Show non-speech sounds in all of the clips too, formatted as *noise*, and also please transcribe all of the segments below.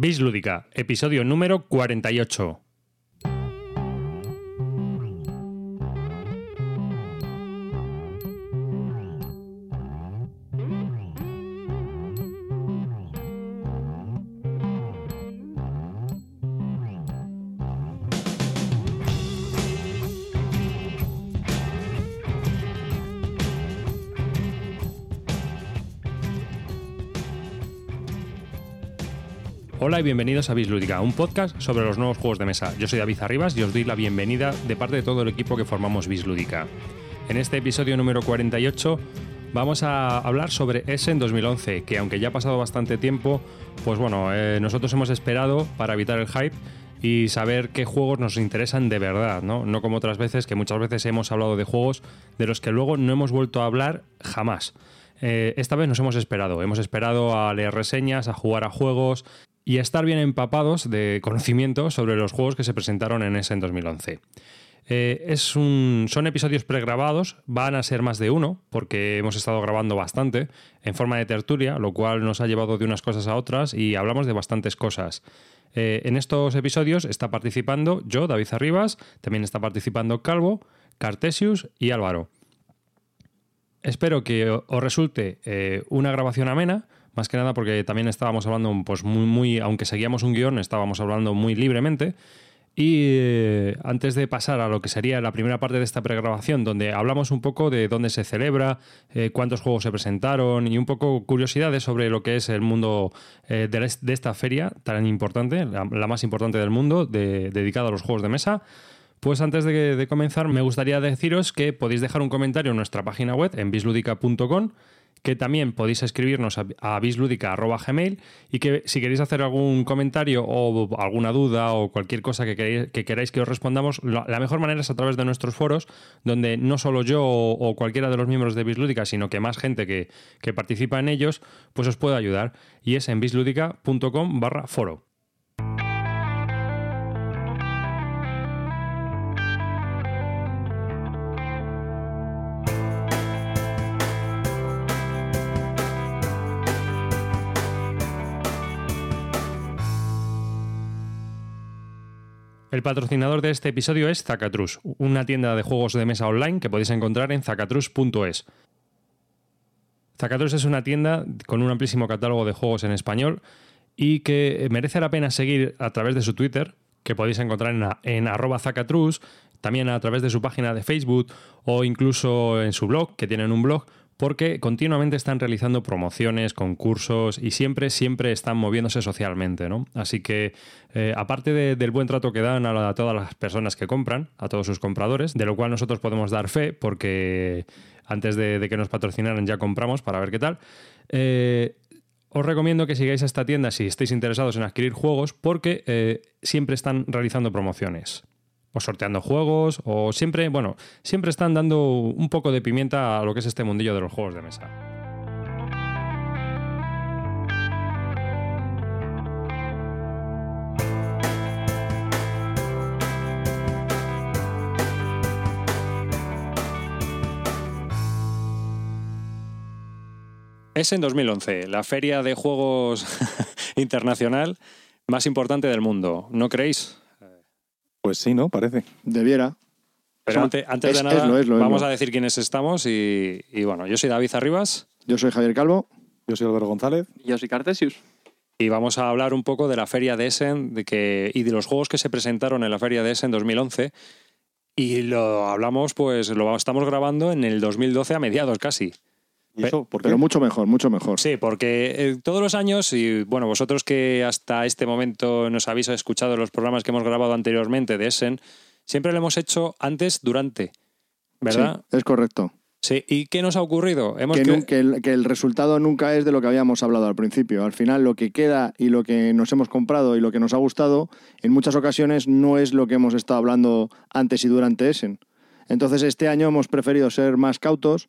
Bis Lúdica, episodio número 48. Y bienvenidos a Bislúdica, un podcast sobre los nuevos juegos de mesa. Yo soy David Arribas y os doy la bienvenida de parte de todo el equipo que formamos Bislúdica. En este episodio número 48 vamos a hablar sobre Essen 2011, que aunque ya ha pasado bastante tiempo, pues bueno, eh, nosotros hemos esperado para evitar el hype y saber qué juegos nos interesan de verdad, ¿no? No como otras veces, que muchas veces hemos hablado de juegos de los que luego no hemos vuelto a hablar jamás. Eh, esta vez nos hemos esperado, hemos esperado a leer reseñas, a jugar a juegos y estar bien empapados de conocimiento sobre los juegos que se presentaron en ese en 2011. Eh, es un, son episodios pregrabados, van a ser más de uno, porque hemos estado grabando bastante en forma de tertulia, lo cual nos ha llevado de unas cosas a otras y hablamos de bastantes cosas. Eh, en estos episodios está participando yo, David Arribas, también está participando Calvo, Cartesius y Álvaro. Espero que os resulte eh, una grabación amena más que nada porque también estábamos hablando, pues muy, muy, aunque seguíamos un guion, estábamos hablando muy libremente. Y eh, antes de pasar a lo que sería la primera parte de esta pregrabación, donde hablamos un poco de dónde se celebra, eh, cuántos juegos se presentaron y un poco curiosidades sobre lo que es el mundo eh, de, esta feria tan importante, la, más importante del mundo, dedicada a los juegos de mesa. Pues antes de, de, comenzar, me gustaría deciros que podéis dejar un comentario en nuestra página web en bisludica.com que también podéis escribirnos a, a y que si queréis hacer algún comentario o alguna duda o cualquier cosa que, queráis que, os respondamos, la mejor manera es a través de nuestros foros, donde no solo yo o, cualquiera de los miembros de Bislúdica, sino que más gente que, que participa en ellos, pues os puede ayudar. Y es en bisludica.com barra foro. El patrocinador de este episodio es Zacatrus, una tienda de juegos de mesa online que podéis encontrar en zacatrus.es. Zacatrus es una tienda con un amplísimo catálogo de juegos en español y que merece la pena seguir a través de su Twitter, que podéis encontrar en, en arroba zacatrus, también a través de su página de Facebook o incluso en su blog, que tienen un blog, porque continuamente están realizando promociones, concursos y siempre, siempre están moviéndose socialmente, ¿no? Así que, eh, aparte del buen trato que dan a, todas las personas que compran, a todos sus compradores, de lo cual nosotros podemos dar fe, porque antes de, que nos patrocinaran ya compramos para ver qué tal. Eh, os recomiendo que sigáis esta tienda si estáis interesados en adquirir juegos, porque eh, siempre están realizando promociones o sorteando juegos, o siempre, bueno, siempre están dando un poco de pimienta a lo que es este mundillo de los juegos de mesa. Es en 2011, la feria de juegos *laughs* internacional más importante del mundo, ¿no creéis? Pues sí, ¿no? Parece. Debiera. Pero antes, de nada, vamos a decir quiénes estamos y, bueno, yo soy David Arribas. Yo soy Javier Calvo. Yo soy Álvaro González. Y yo soy Cartesius. Y vamos a hablar un poco de la feria de Essen de que, y de los juegos que se presentaron en la feria de Essen 2011. Y lo hablamos, pues lo estamos grabando en el 2012 a mediados casi. Pero mucho mejor, mucho mejor. Sí, porque eh, todos los años, y bueno, vosotros que hasta este momento nos habéis escuchado los programas que hemos grabado anteriormente de Essen, siempre lo hemos hecho antes, durante, ¿verdad? Sí, es correcto. Sí, ¿y qué nos ha ocurrido? Hemos que, el, resultado nunca es de lo que habíamos hablado al principio. Al final, lo que queda y lo que nos hemos comprado y lo que nos ha gustado, en muchas ocasiones no es lo que hemos estado hablando antes y durante Essen. Entonces, este año hemos preferido ser más cautos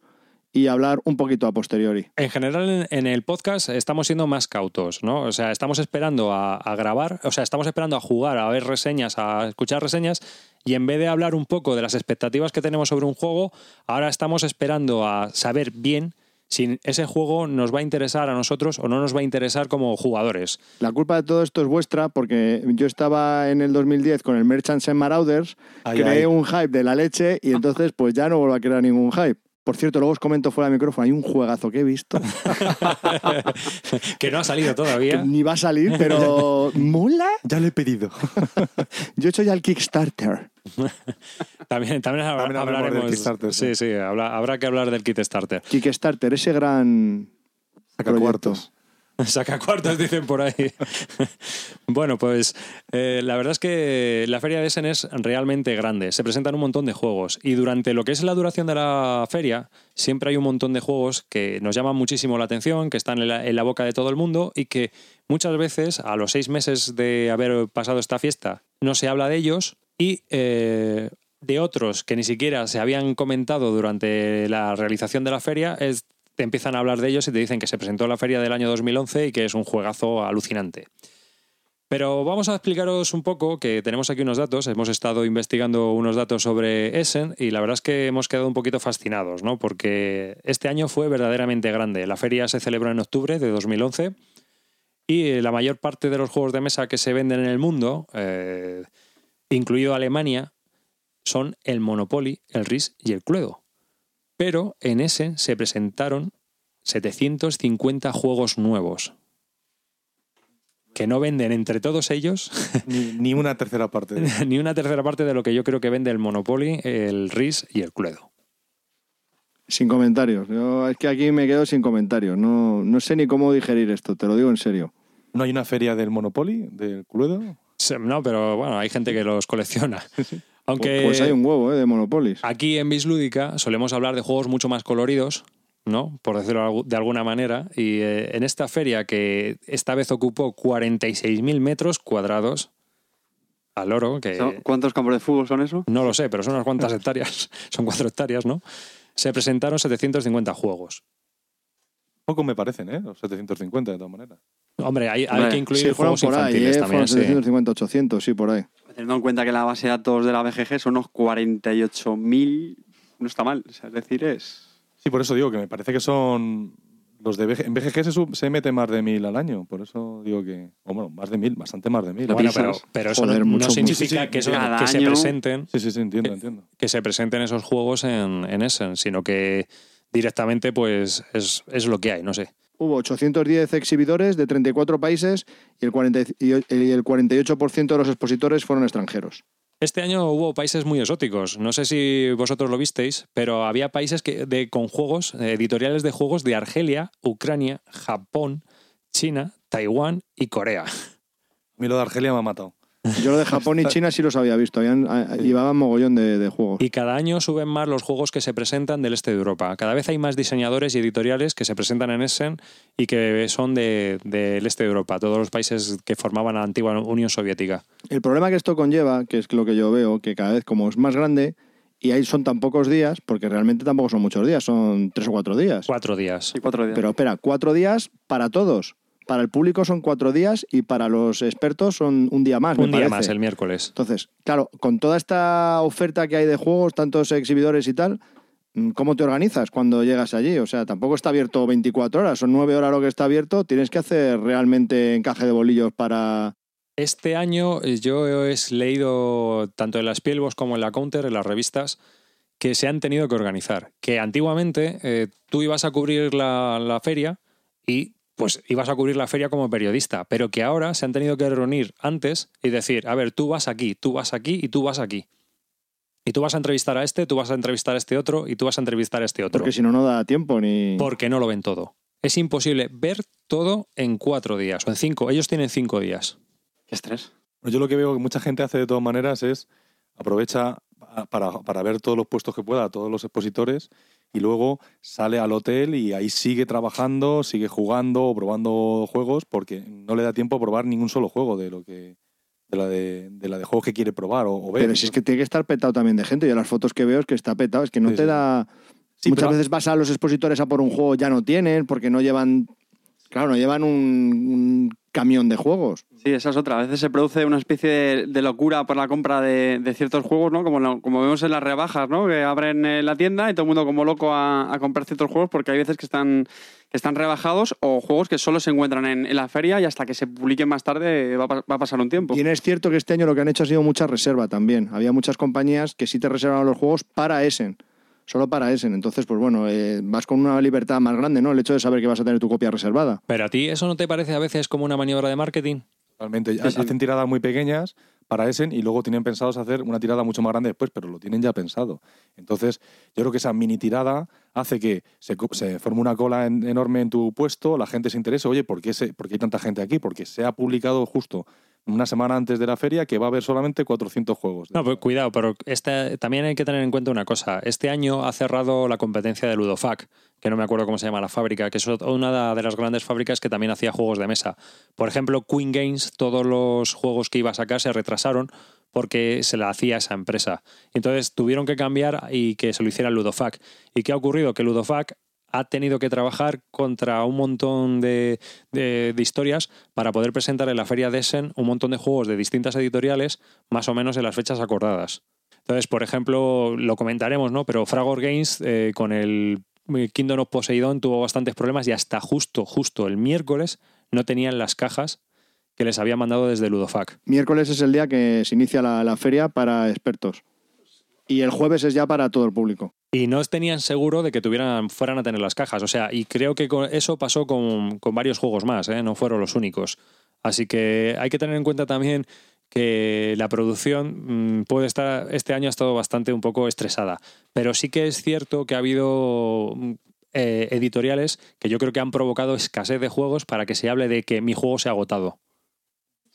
y hablar un poquito a posteriori. En general, en el podcast estamos siendo más cautos, ¿no? O sea, estamos esperando a, grabar, o sea, estamos esperando a jugar, a ver reseñas, a escuchar reseñas, y en vez de hablar un poco de las expectativas que tenemos sobre un juego, ahora estamos esperando a saber bien si ese juego nos va a interesar a nosotros o no nos va a interesar como jugadores. La culpa de todo esto es vuestra porque yo estaba en el 2010 con el Merchants and Marauders, Ay, creé ay. un hype de la leche y entonces pues ya no vuelvo a crear ningún hype. Por cierto, luego os comento fuera de micrófono, hay un juegazo que he visto, *laughs* que no ha salido que todavía. ni va a salir, pero *laughs* mola. Ya le he pedido. *laughs* Yo he hecho ya el Kickstarter. También, también, También hablaremos del Kickstarter, sí, sí. habrá que hablar del Kickstarter. Kickstarter, ese gran Saca proyecto. cuartos. *laughs* Saca cuartos, dicen por ahí. *laughs* bueno, pues eh, la verdad es que la feria de Essen es realmente grande. Se presentan un montón de juegos. Y durante lo que es la duración de la feria, siempre hay un montón de juegos que nos llaman muchísimo la atención, que están en la, boca de todo el mundo y que muchas veces, a los seis meses de haber pasado esta fiesta, no se habla de ellos. Y eh, de otros que ni siquiera se habían comentado durante la realización de la feria, es te empiezan a hablar de ellos y te dicen que se presentó en la feria del año 2011 y que es un juegazo alucinante. Pero vamos a explicaros un poco que tenemos aquí unos datos, hemos estado investigando unos datos sobre Essen y la verdad es que hemos quedado un poquito fascinados, ¿no? Porque este año fue verdaderamente grande. La feria se celebró en octubre de 2011 y la mayor parte de los juegos de mesa que se venden en el mundo, eh, incluido Alemania, son el Monopoly, el RIS y el Cluedo. Pero en ese se presentaron 750 juegos nuevos. Que no venden entre todos ellos Ni, ni una tercera parte. de- *laughs* ni una tercera parte de lo que yo creo que vende el Monopoly, el RIS y el Cluedo. Sin comentarios. Yo, es que aquí me quedo sin comentarios. No, no sé ni cómo digerir esto, te lo digo en serio. ¿No hay una feria del Monopoly, del Cluedo? No, pero bueno, hay gente que los colecciona. *laughs* Aunque Pues hay un huevo ¿eh? de Monopolis. aquí en Bislúdica solemos hablar de juegos mucho más coloridos, ¿no? Por decirlo de alguna manera. Y eh, en esta feria, que esta vez ocupó 46.000 metros cuadrados, al oro, que ¿Son- ¿Cuántos campos de fútbol son eso? no lo sé, pero son unas cuantas hectáreas, *laughs* son cuatro hectáreas, ¿no? Se presentaron 750 juegos. Poco me parecen, ¿eh? Los 750, de todas maneras. Hombre, hay, que incluir Sí, juegos por ahí, infantiles ¿eh? también, fueron sí. 750, 800, sí, por ahí. Teniendo en cuenta que la base de datos de la BGG son unos 48.000, no está mal. O sea, es decir, es... Sí, por eso digo que me parece que son. Los de BG, en BGG se, sub- se mete más de mil al año. Por eso digo que. O bueno, más de mil, bastante más de mil. Bueno, pero, pero eso Joder, no, no mucho, significa mucho. Sí, sí, que, eso- que se presenten Sí, sí, sí, entiendo, entiendo. que se presenten esos juegos en, en Essen, sino que directamente pues es, es lo que hay, no sé. Hubo 810 exhibidores de 34 países y el, 40 y el 48% de los expositores fueron extranjeros. Este año hubo países muy exóticos. No sé si vosotros lo visteis, pero había países que, de, con juegos, editoriales de juegos de Argelia, Ucrania, Japón, China, Taiwán y Corea. A mí lo de Argelia me ha matado. Yo lo de Japón y China sí los había visto, habían, a- llevaban mogollón de, de juegos. Y cada año suben más los juegos que se presentan del este de Europa. Cada vez hay más diseñadores y editoriales que se presentan en Essen y que son de- del este de Europa, todos los países que formaban la antigua Unión Soviética. El problema que esto conlleva, que es lo que yo veo, que cada vez como es más grande y ahí son tan pocos días, porque realmente tampoco son muchos días, son tres o cuatro días. Cuatro días. Sí, cuatro días. Pero espera, cuatro días para todos. Para el público son cuatro días y para los expertos son un día más. me Un día parece. más, el miércoles. Entonces, claro, con toda esta oferta que hay de juegos, tantos exhibidores y tal, mm, ¿cómo te organizas cuando llegas allí? O sea, tampoco está abierto 24 horas, son 9 horas lo que está abierto, tienes que hacer realmente encaje de bolillos para... Este año eh, yo he leído tanto en las Spielbox como en la Counter, en las revistas, que se han tenido que organizar. Que antiguamente eh, tú ibas a cubrir la, la feria y pues ibas a cubrir la feria como periodista, pero que ahora se han tenido que reunir antes y decir, a ver, tú vas aquí, tú vas aquí y tú vas aquí. Y tú vas a entrevistar a este, tú vas a entrevistar a este otro y tú vas a entrevistar a este otro. Porque si no, no da tiempo ni... Porque no lo ven todo. Es imposible ver todo en cuatro días o en cinco. Ellos tienen cinco días. Qué estrés. Yo lo que veo que mucha gente hace de todas maneras es aprovecha para, para ver todos los puestos que pueda, a todos los expositores, y luego sale al hotel y ahí sigue trabajando, sigue jugando o probando juegos, porque no le da tiempo a probar ningún solo juego de lo que de la de, de la de juegos que quiere probar o, o ver. Pero si es que tiene que estar petado también de gente. Yo las fotos que veo es que está petado, es que no Sí, te sí. da... Sí, Muchas pero- veces vas a los expositores a por un juego, ya no tienen, porque no llevan Claro, no llevan un, un camión de juegos. Sí, esa es otra. A veces se produce una especie de, de locura por la compra de, de ciertos juegos, ¿no? Como, lo- como vemos en las rebajas, ¿no? Que abren eh, la tienda y todo el mundo como loco a, a comprar ciertos juegos porque hay veces que están, que están rebajados o juegos que solo se encuentran en, en la feria y hasta que se publiquen más tarde va va a pasar un tiempo. Bien es cierto que este año lo que han hecho ha sido mucha reserva también. Había muchas compañías que sí te reservaban los juegos para Essen. Solo para Essen. Entonces, pues bueno, eh, vas con una libertad más grande, ¿no? El hecho de saber que vas a tener tu copia reservada. Pero a ti eso no te parece a veces como una maniobra de marketing? Realmente, Sí, sí. hacen tiradas muy pequeñas para Essen y luego tienen pensados hacer una tirada mucho más grande después, pero lo tienen ya pensado. Entonces, yo creo que esa mini tirada hace que se, co- se forme una cola en- enorme en tu puesto, la gente se interese, oye, ¿por qué, se, por qué hay tanta gente aquí? Porque se ha publicado justo una semana antes de la feria que va a haber solamente 400 juegos. No, pues cuidado, pero también hay que tener en cuenta una cosa. Este año ha cerrado la competencia de Ludofac, que no me acuerdo cómo se llama la fábrica, que es una de las grandes fábricas que también hacía juegos de mesa. Por ejemplo, Queen Games, todos los juegos que iba a sacar se retrasaron porque se la hacía esa empresa. Entonces tuvieron que cambiar y que se lo hiciera Ludofac. ¿Y qué ha ocurrido? Que Ludofac ha tenido que trabajar contra un montón de, historias para poder presentar en la feria de Essen un montón de juegos de distintas editoriales, más o menos en las fechas acordadas. Entonces, por ejemplo, lo comentaremos, ¿no? Pero Fragor Games eh, con el Kingdom of Poseidon tuvo bastantes problemas y hasta justo, justo el miércoles no tenían las cajas que les había mandado desde Ludofac. Miércoles es el día que se inicia la feria para expertos. Y el jueves es ya para todo el público. Y no tenían seguro de que tuvieran, fueran a tener las cajas. O sea, y creo que eso pasó con, con varios juegos más, ¿eh? no fueron los únicos. Así que hay que tener en cuenta también que la producción mm, puede estar, este año ha estado bastante un poco estresada. Pero sí que es cierto que ha habido mm, eh, editoriales que yo creo que han provocado escasez de juegos para que se hable de que mi juego se ha agotado.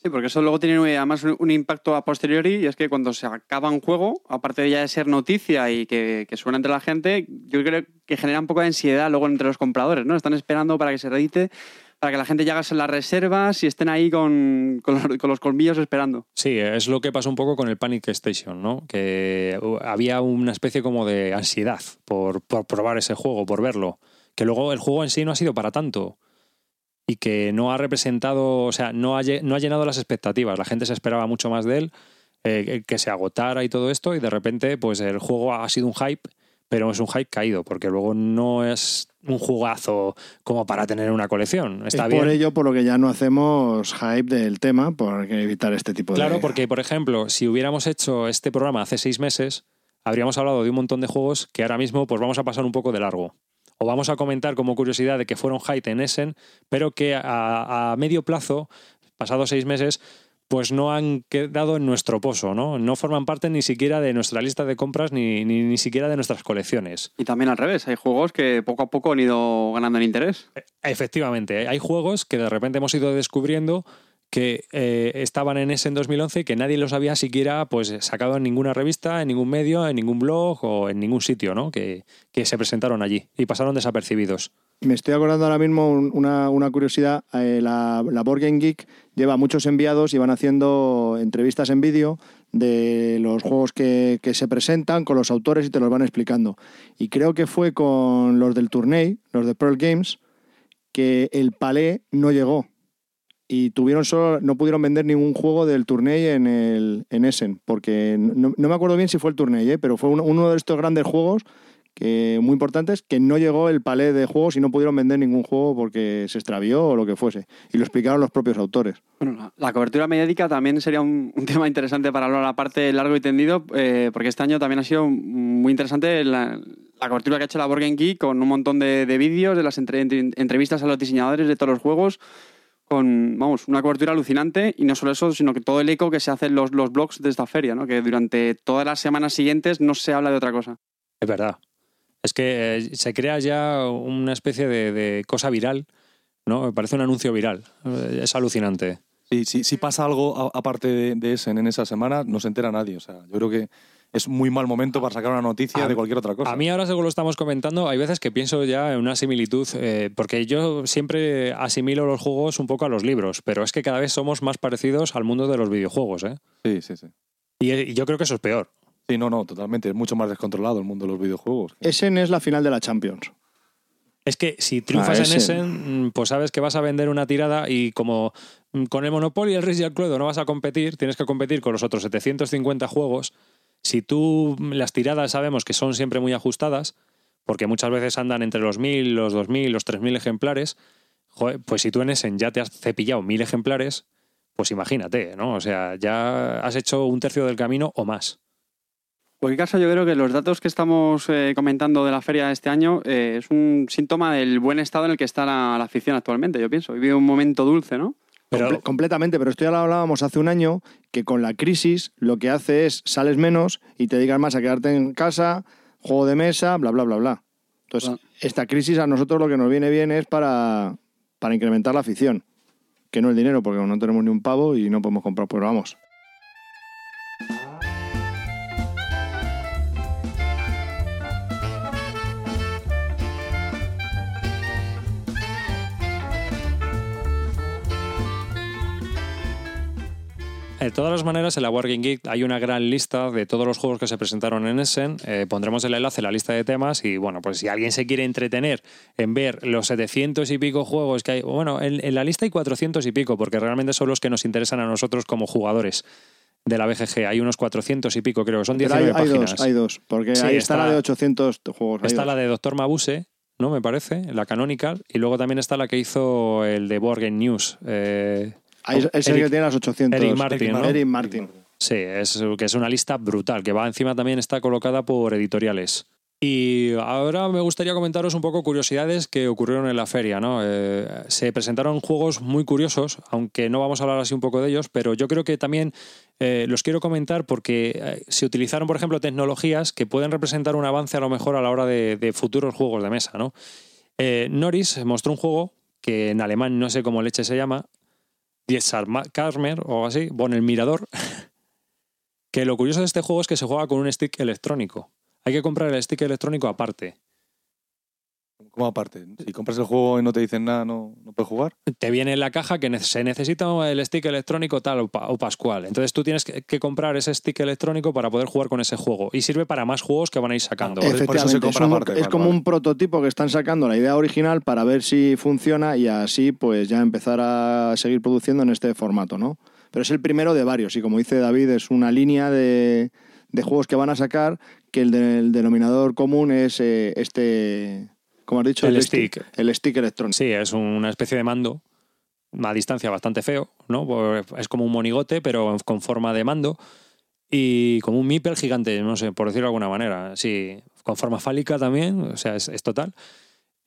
Sí, porque eso luego tiene además un impacto a posteriori y es que cuando se acaba un juego, aparte de ya de ser noticia y que, suena entre la gente, yo creo que genera un poco de ansiedad luego entre los compradores, ¿no? Están esperando para que se reedite, para que la gente ya haga las reservas y estén ahí con, con los colmillos esperando. Sí, es lo que pasó un poco con el Panic Station, ¿no? Que uh, había una especie como de ansiedad por, por probar ese juego, por verlo. Que luego el juego en sí no ha sido para tanto. Y que no ha representado, o sea, no ha, no ha llenado las expectativas. La gente se esperaba mucho más de él, eh, que se agotara y todo esto, y de repente, pues el juego ha sido un hype, pero es un hype caído, porque luego no es un jugazo como para tener una colección. Está es bien. por ello por lo que ya no hacemos hype del tema, por evitar este tipo de... Claro, porque, por ejemplo, si hubiéramos hecho este programa hace seis meses, habríamos hablado de un montón de juegos que ahora mismo pues vamos a pasar un poco de largo. O vamos a comentar como curiosidad de que fueron hype en Essen, pero que a, a medio plazo, pasados seis meses, pues no han quedado en nuestro pozo, ¿no? No forman parte ni siquiera de nuestra lista de compras ni, ni, ni siquiera de nuestras colecciones. Y también al revés, hay juegos que poco a poco han ido ganando en interés. Efectivamente, hay juegos que de repente hemos ido descubriendo que eh, estaban en ese en 2011 y que nadie los había siquiera pues sacado en ninguna revista, en ningún medio, en ningún blog o en ningún sitio, ¿no? Que, que se presentaron allí y pasaron desapercibidos. Me estoy acordando ahora mismo un- una, una curiosidad. eh, la, la Board Game Geek lleva muchos enviados y van haciendo entrevistas en vídeo de los juegos que, que se presentan con los autores y te los van explicando. Y creo que fue con los del Tourney, los de Pearl Games, que el Palais no llegó. Y tuvieron solo, no pudieron vender ningún juego del Tourney en, el, en Essen, porque no, no me acuerdo bien si fue el Tourney, ¿eh? pero fue uno, uno de estos grandes juegos que muy importantes que no llegó el palé de juegos y no pudieron vender ningún juego porque se extravió o lo que fuese. Y lo explicaron los propios autores. Bueno, la, la cobertura mediática también sería un, un tema interesante para hablar aparte largo y tendido, eh, porque este año también ha sido muy interesante la, la cobertura que ha hecho la Game Geek con un montón de, de vídeos, de las entre- entrevistas a los diseñadores de todos los juegos, con, vamos, una cobertura alucinante y no solo eso, sino que todo el eco que se hace en los, los blogs de esta feria, ¿no? que durante todas las semanas siguientes no se habla de otra cosa. Es verdad. Es que eh, se crea ya una especie de, de cosa viral, ¿no? Me parece un anuncio viral. Eh, Es alucinante. Sí, sí, si pasa algo aparte de, de Essen en esa semana, no se entera nadie. O sea, yo creo que es muy mal momento para sacar una noticia A- de cualquier otra cosa. A mí ahora, según lo estamos comentando, hay veces que pienso ya en una similitud, eh, porque yo siempre asimilo los juegos un poco a los libros, pero es que cada vez somos más parecidos al mundo de los videojuegos, ¿eh? Sí, sí, sí. Y, y yo creo que eso es peor. Sí, no, no, totalmente. Es mucho más descontrolado el mundo de los videojuegos. Essen es la final de la Champions. Es que si triunfas Ah, en. Essen, mm, pues sabes que vas a vender una tirada y como mm, con el Monopoly, el Risk y el Cluedo no vas a competir, tienes que competir con los otros 750 juegos. Si tú mm, las tiradas sabemos que son siempre muy ajustadas, porque muchas veces andan entre los 1000, los 2000, los 3000 ejemplares, pues si tú en Essen ya te has cepillado 1000 ejemplares, pues imagínate, ¿no? O sea, ya has hecho un tercio del camino o más. En cualquier caso, yo creo que los datos que estamos eh, comentando de la feria de este año eh, es un síntoma del buen estado en el que está la, la afición actualmente, yo pienso. Vive un momento dulce, ¿no? Pero Comple- completamente, pero esto ya lo hablábamos hace un año, que con la crisis lo que hace es sales menos y te dedicas más a quedarte en casa, juego de mesa, bla, bla, bla, bla. Entonces, Ah. esta crisis a nosotros lo que nos viene bien es para, para incrementar la afición, que no el dinero, porque no tenemos ni un pavo y no podemos comprar, pues vamos. De todas las maneras, en la Wargame Geek hay una gran lista de todos los juegos que se presentaron en Essen. Eh, pondremos el enlace en la lista de temas y, bueno, pues si alguien se quiere entretener en ver los 700 y pico juegos que hay, bueno, en, en la lista hay 400 y pico, porque realmente son los que nos interesan a nosotros como jugadores de la BGG. Hay unos 400 y pico, creo que son Pero hay, 19 hay páginas. dos, hay dos, porque Sí, ahí está, está- la de 800 juegos. Está la de Doctor Mabuse, ¿no? Me parece, la canonical, y luego también está la que hizo el de Board Game News. eh, Ahí es es el que tiene las 800. Eric Martin, ¿no? Eric Martin. Sí, es, que es una lista brutal, que va encima también está colocada por editoriales. Y ahora me gustaría comentaros un poco curiosidades que ocurrieron en la feria. ¿no? Eh, se presentaron juegos muy curiosos, aunque no vamos a hablar así un poco de ellos, pero yo creo que también eh, los quiero comentar porque eh, se utilizaron, por ejemplo, tecnologías que pueden representar un avance a lo mejor a la hora de, de futuros juegos de mesa. ¿no? Eh, Norris mostró un juego que en alemán no sé cómo leche se llama, Karmer o algo así, bueno, el mirador, *laughs* que lo curioso de este juego es que se juega con un stick electrónico. Hay que comprar el stick electrónico aparte. ¿Cómo aparte? Si compras el juego y no te dicen nada, ¿no, no puedes jugar? Te viene en la caja que se necesita el stick electrónico tal o, pa- o pascual. Entonces tú tienes que, que comprar ese stick electrónico para poder jugar con ese juego. Y sirve para más juegos que van a ir sacando. por- por eso se Efectivamente, es, compra un- aparte, es vale, como vale. un prototipo que están sacando la idea original para ver si funciona y así pues ya empezar a seguir produciendo en este formato, ¿no? Pero es el primero de varios y como dice David es una línea de, de juegos que van a sacar que el, del denominador común es eh, este, como has dicho, El stick, stick. el stick electrónico. Sí, es una especie de mando a distancia bastante feo, ¿no? Es como un monigote, pero con forma de mando. Y como un Mipel gigante, no sé, por decirlo de alguna manera. Sí, con forma fálica también, o sea, es, es total.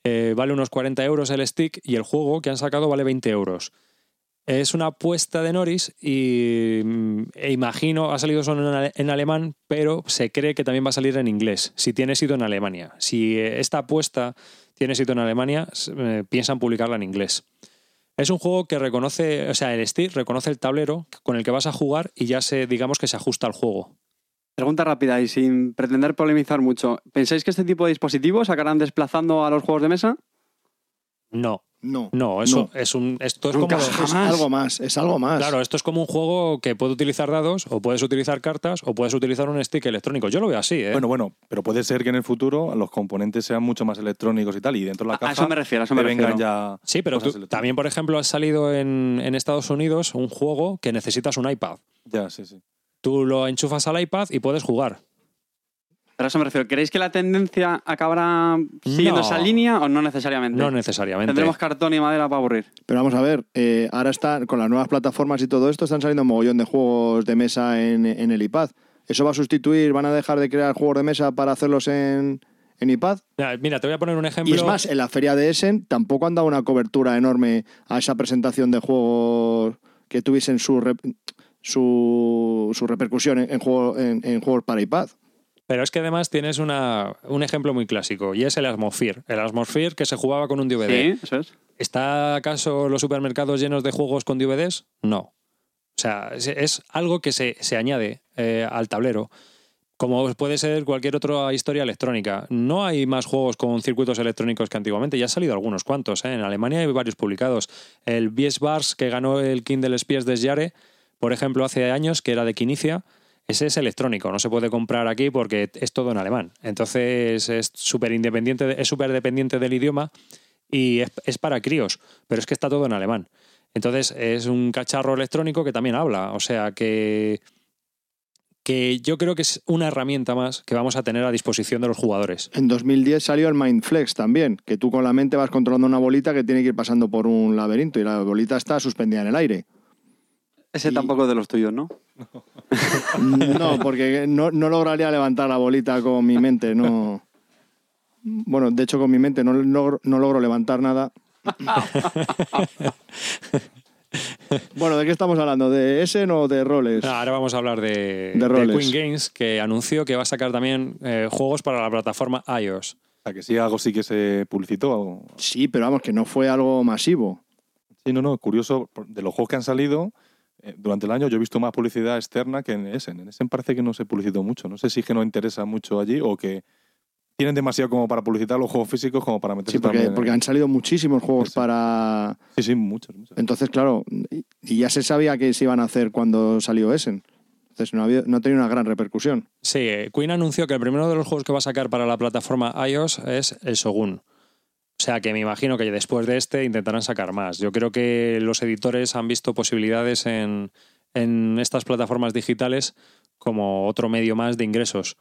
Eh, vale unos 40 euros el stick y el juego que han sacado vale 20 euros. Es una apuesta de Norris y mm, e imagino, ha salido solo en, ale- en alemán, pero se cree que también va a salir en inglés, si tiene éxito en Alemania. Si eh, esta apuesta tiene éxito en Alemania, eh, piensan publicarla en inglés. Es un juego que reconoce, o sea, el stick reconoce el tablero con el que vas a jugar y ya se, digamos que se ajusta al juego. Pregunta rápida y sin pretender polemizar mucho. ¿Pensáis que este tipo de dispositivos acabarán desplazando a los juegos de mesa? No, No, no, eso No. es un, esto es Nunca como, es algo más, es algo más. Claro, esto es como un juego que puede utilizar dados, o puedes utilizar cartas, o puedes utilizar un stick electrónico. Yo lo veo así, ¿eh? Bueno, bueno, pero puede ser que en el futuro los componentes sean mucho más electrónicos y tal, y dentro de la caja a eso me refiero, a eso me refiero. ya... sí, pero tú- también, por ejemplo, ha salido en, en Estados Unidos un juego que necesitas un iPad. Ya, sí, sí. Tú lo enchufas al iPad y puedes jugar. Pero a eso me refiero. ¿Creéis que la tendencia acabará siguiendo No. esa línea o no necesariamente? No necesariamente. Tendremos cartón y madera para aburrir. Pero vamos a ver, eh, ahora están con las nuevas plataformas y todo esto, están saliendo un mogollón de juegos de mesa en, en el iPad. ¿Eso va a sustituir? ¿Van a dejar de crear juegos de mesa para hacerlos en, en iPad? Mira, Mira, te voy a poner un ejemplo. Y es más, en la feria de Essen tampoco han dado una cobertura enorme a esa presentación de juegos que tuviesen su, rep- su, su repercusión en, en, juego- en- en juegos para iPad. Pero es que además tienes una, un ejemplo muy clásico y es el Atmosphere. El Atmosphere que se jugaba con un DVD. Sí, eso es. ¿Está acaso los supermercados llenos de juegos con DVDs? No. O sea, es, es algo que se, se añade eh, al tablero. Como puede ser cualquier otra historia electrónica. No hay más juegos con circuitos electrónicos que antiguamente. Ya han salido algunos cuantos. ¿eh? En Alemania hay varios publicados. El Bies Bars, que ganó el Kindle Spies des Jahre, por ejemplo, hace años, que era de Quinicia, ese es electrónico, no se puede comprar aquí porque es todo en alemán. Entonces es súper independiente, es súper dependiente del idioma y es, para críos, pero es que está todo en alemán. Entonces es un cacharro electrónico que también habla, o sea que que yo creo que es una herramienta más que vamos a tener a disposición de los jugadores. En 2010 salió el Mindflex también, que tú con la mente vas controlando una bolita que tiene que ir pasando por un laberinto y la bolita está suspendida en el aire. Ese Y- tampoco es de los tuyos, ¿no? No, porque no, no lograría levantar la bolita con mi mente, no. Bueno, de hecho con mi mente no logro, no logro levantar nada. Bueno, ¿de qué estamos hablando? ¿De Essen o de roles? Ah, Ahora vamos a hablar de, De roles. Queen Games, que anunció que va a sacar también eh, juegos para la plataforma iOS. O sea, que sí, algo sí que se publicitó. algo- Sí, pero vamos, que no fue algo masivo. Sí, no, no, curioso, de los juegos que han salido, durante el año yo he visto más publicidad externa que en Essen. En Essen parece que no se publicitó mucho. No sé si es que no interesa mucho allí o que tienen demasiado como para publicitar los juegos físicos como para meterse Sí, porque, también porque han salido muchísimos juegos Sí. para... Sí, sí, muchos, muchos. Entonces, claro, y- y ya se sabía que se iban a hacer cuando salió Essen. Entonces no, había, no tenía una gran repercusión. Sí, eh, Queen anunció que el primero de los juegos que va a sacar para la plataforma iOS es el Shogun. O sea que me imagino que después de este intentarán sacar más. Yo creo que los editores han visto posibilidades en, en estas plataformas digitales como otro medio más de ingresos.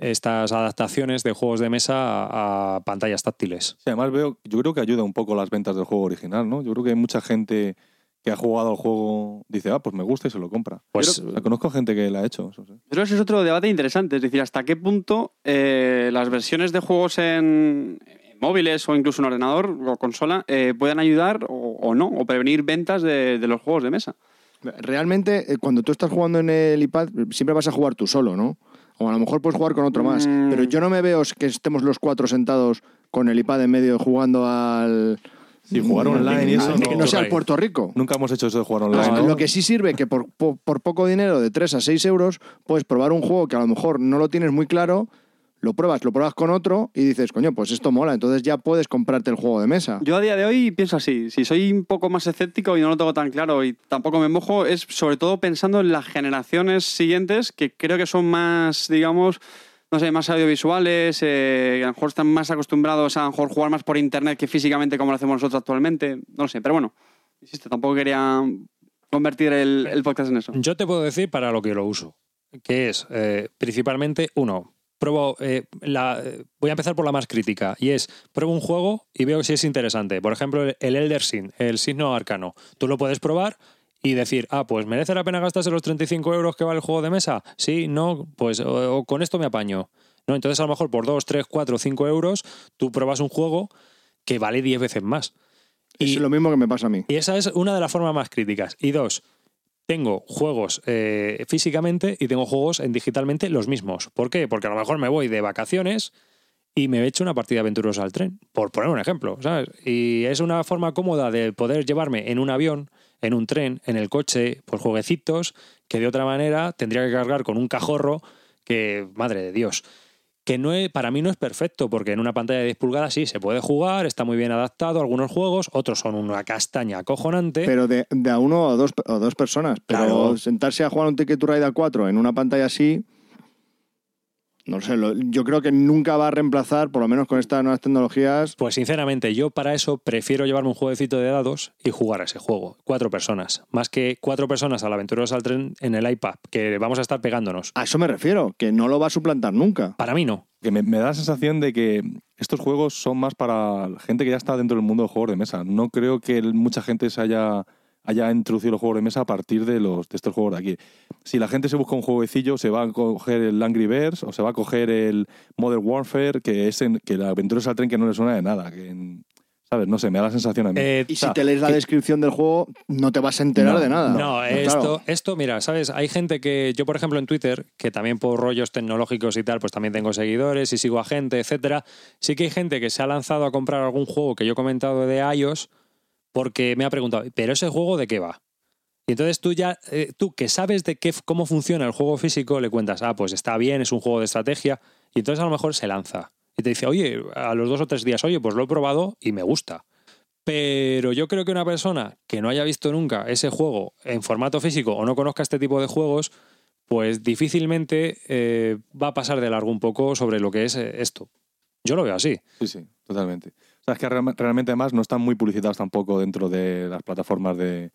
Estas adaptaciones de juegos de mesa a, a pantallas táctiles. Sí, además veo, yo creo que ayuda un poco las ventas del juego original, ¿no? Yo creo que hay mucha gente que ha jugado al juego, dice, ah, pues me gusta y se lo compra. Pues O sea, conozco gente que la ha hecho. Eso, sí. Pero ese es otro debate interesante, es decir, hasta qué punto eh, las versiones de juegos en móviles o incluso en ordenador o consola eh, pueden ayudar o, o no, o prevenir ventas de, de los juegos de mesa. Realmente, eh, cuando tú estás jugando en el iPad, siempre vas a jugar tú solo, ¿no? O a lo mejor puedes jugar con otro más. Mm. Pero yo no me veo que estemos los cuatro sentados con el iPad en medio jugando al... Sí, jugar online y eso no- no sé, al. Puerto Rico. Nunca hemos hecho eso de jugar online. Lo que sí sirve que por, po- por poco dinero, de 3 a 6 euros, puedes probar un juego que a lo mejor no lo tienes muy claro, lo pruebas, lo pruebas con otro y dices, coño, pues esto mola, entonces ya puedes comprarte el juego de mesa. Yo a día de hoy pienso así, si soy un poco más escéptico y no lo tengo tan claro y tampoco me mojo, es sobre todo pensando en las generaciones siguientes que creo que son más, digamos, no sé, más audiovisuales, eh, que a lo mejor están más acostumbrados a, a lo mejor jugar más por internet que físicamente como lo hacemos nosotros actualmente, no lo sé, pero bueno, insisto, tampoco quería convertir el, el podcast en eso. Yo te puedo decir para lo que lo uso, que es eh, principalmente, uno, pruebo, eh, la, voy a empezar por la más crítica, y es, pruebo un juego y veo si es interesante. Por ejemplo, el el Elder Sin, el signo arcano. Tú lo puedes probar y decir, ah, pues merece la pena gastarse los 35 euros que vale el juego de mesa. Sí, no, pues o- o con esto me apaño. ¿No? Entonces, a lo mejor por 2, 3, 4, 5 euros, tú pruebas un juego que vale 10 veces más. Es lo mismo que me pasa a mí. Y esa es una de las formas más críticas. Y dos, tengo juegos eh, físicamente y tengo juegos en digitalmente los mismos. ¿Por qué? Porque a lo mejor me voy de vacaciones y me he hecho una partida aventurosa al tren, por poner un ejemplo, ¿sabes? Y es una forma cómoda de poder llevarme en un avión, en un tren, en el coche, pues jueguecitos que de otra manera tendría que cargar con un cajorro que, madre de Dios, que no es- para mí no es perfecto, porque en una pantalla de 10 pulgadas sí se puede jugar, está muy bien adaptado algunos juegos, otros son una castaña acojonante. Pero de, de a uno o dos, o dos personas. Pero Claro. sentarse a jugar un Ticket to Ride a cuatro en una pantalla así, no sé, lo- yo creo que nunca va a reemplazar, por lo menos con estas nuevas tecnologías, Pues sinceramente, yo para eso prefiero llevarme un jueguecito de dados y jugar a ese juego. Cuatro personas. Más que cuatro personas al Aventureros al Tren en el iPad, que vamos a estar pegándonos. a eso me refiero, que no lo va a suplantar nunca. Para mí no. Que me, me da la sensación de que estos juegos son más para gente que ya está dentro del mundo de juegos de mesa. No creo que mucha gente se haya, haya introducido los juegos de mesa a partir de, los, de estos juegos de aquí. Si la gente se busca un jueguecillo, se va a coger el Angry Birds o se va a coger el Modern Warfare, que es en, que la aventura es al tren que no le suena de nada. Que, en- ¿Sabes? No sé, me da la sensación a mí. Eh, Y O sea, si te lees la que- descripción del juego, no te vas a enterar No, de nada. No, esto, claro. esto, mira, ¿sabes? Hay gente que, yo por ejemplo en Twitter, que también por rollos tecnológicos y tal, pues también tengo seguidores y sigo a gente, etcétera. Sí que hay gente que se ha lanzado a comprar algún juego que yo he comentado de iOS porque me ha preguntado, ¿pero ese juego de qué va? Y entonces tú ya, eh, tú que sabes de qué, cómo funciona el juego físico, le cuentas, ah, pues está bien, es un juego de estrategia, y entonces a lo mejor se lanza. Y te dice, oye, a los dos o tres días, oye, pues lo he probado y me gusta. Pero yo creo que una persona que no haya visto nunca ese juego en formato físico o no conozca este tipo de juegos, pues difícilmente eh, va a pasar de largo un poco sobre lo que es eh, esto. Yo lo veo así. Sí, sí, totalmente. O sea, es que real- realmente además no están muy publicitados tampoco dentro de las plataformas de,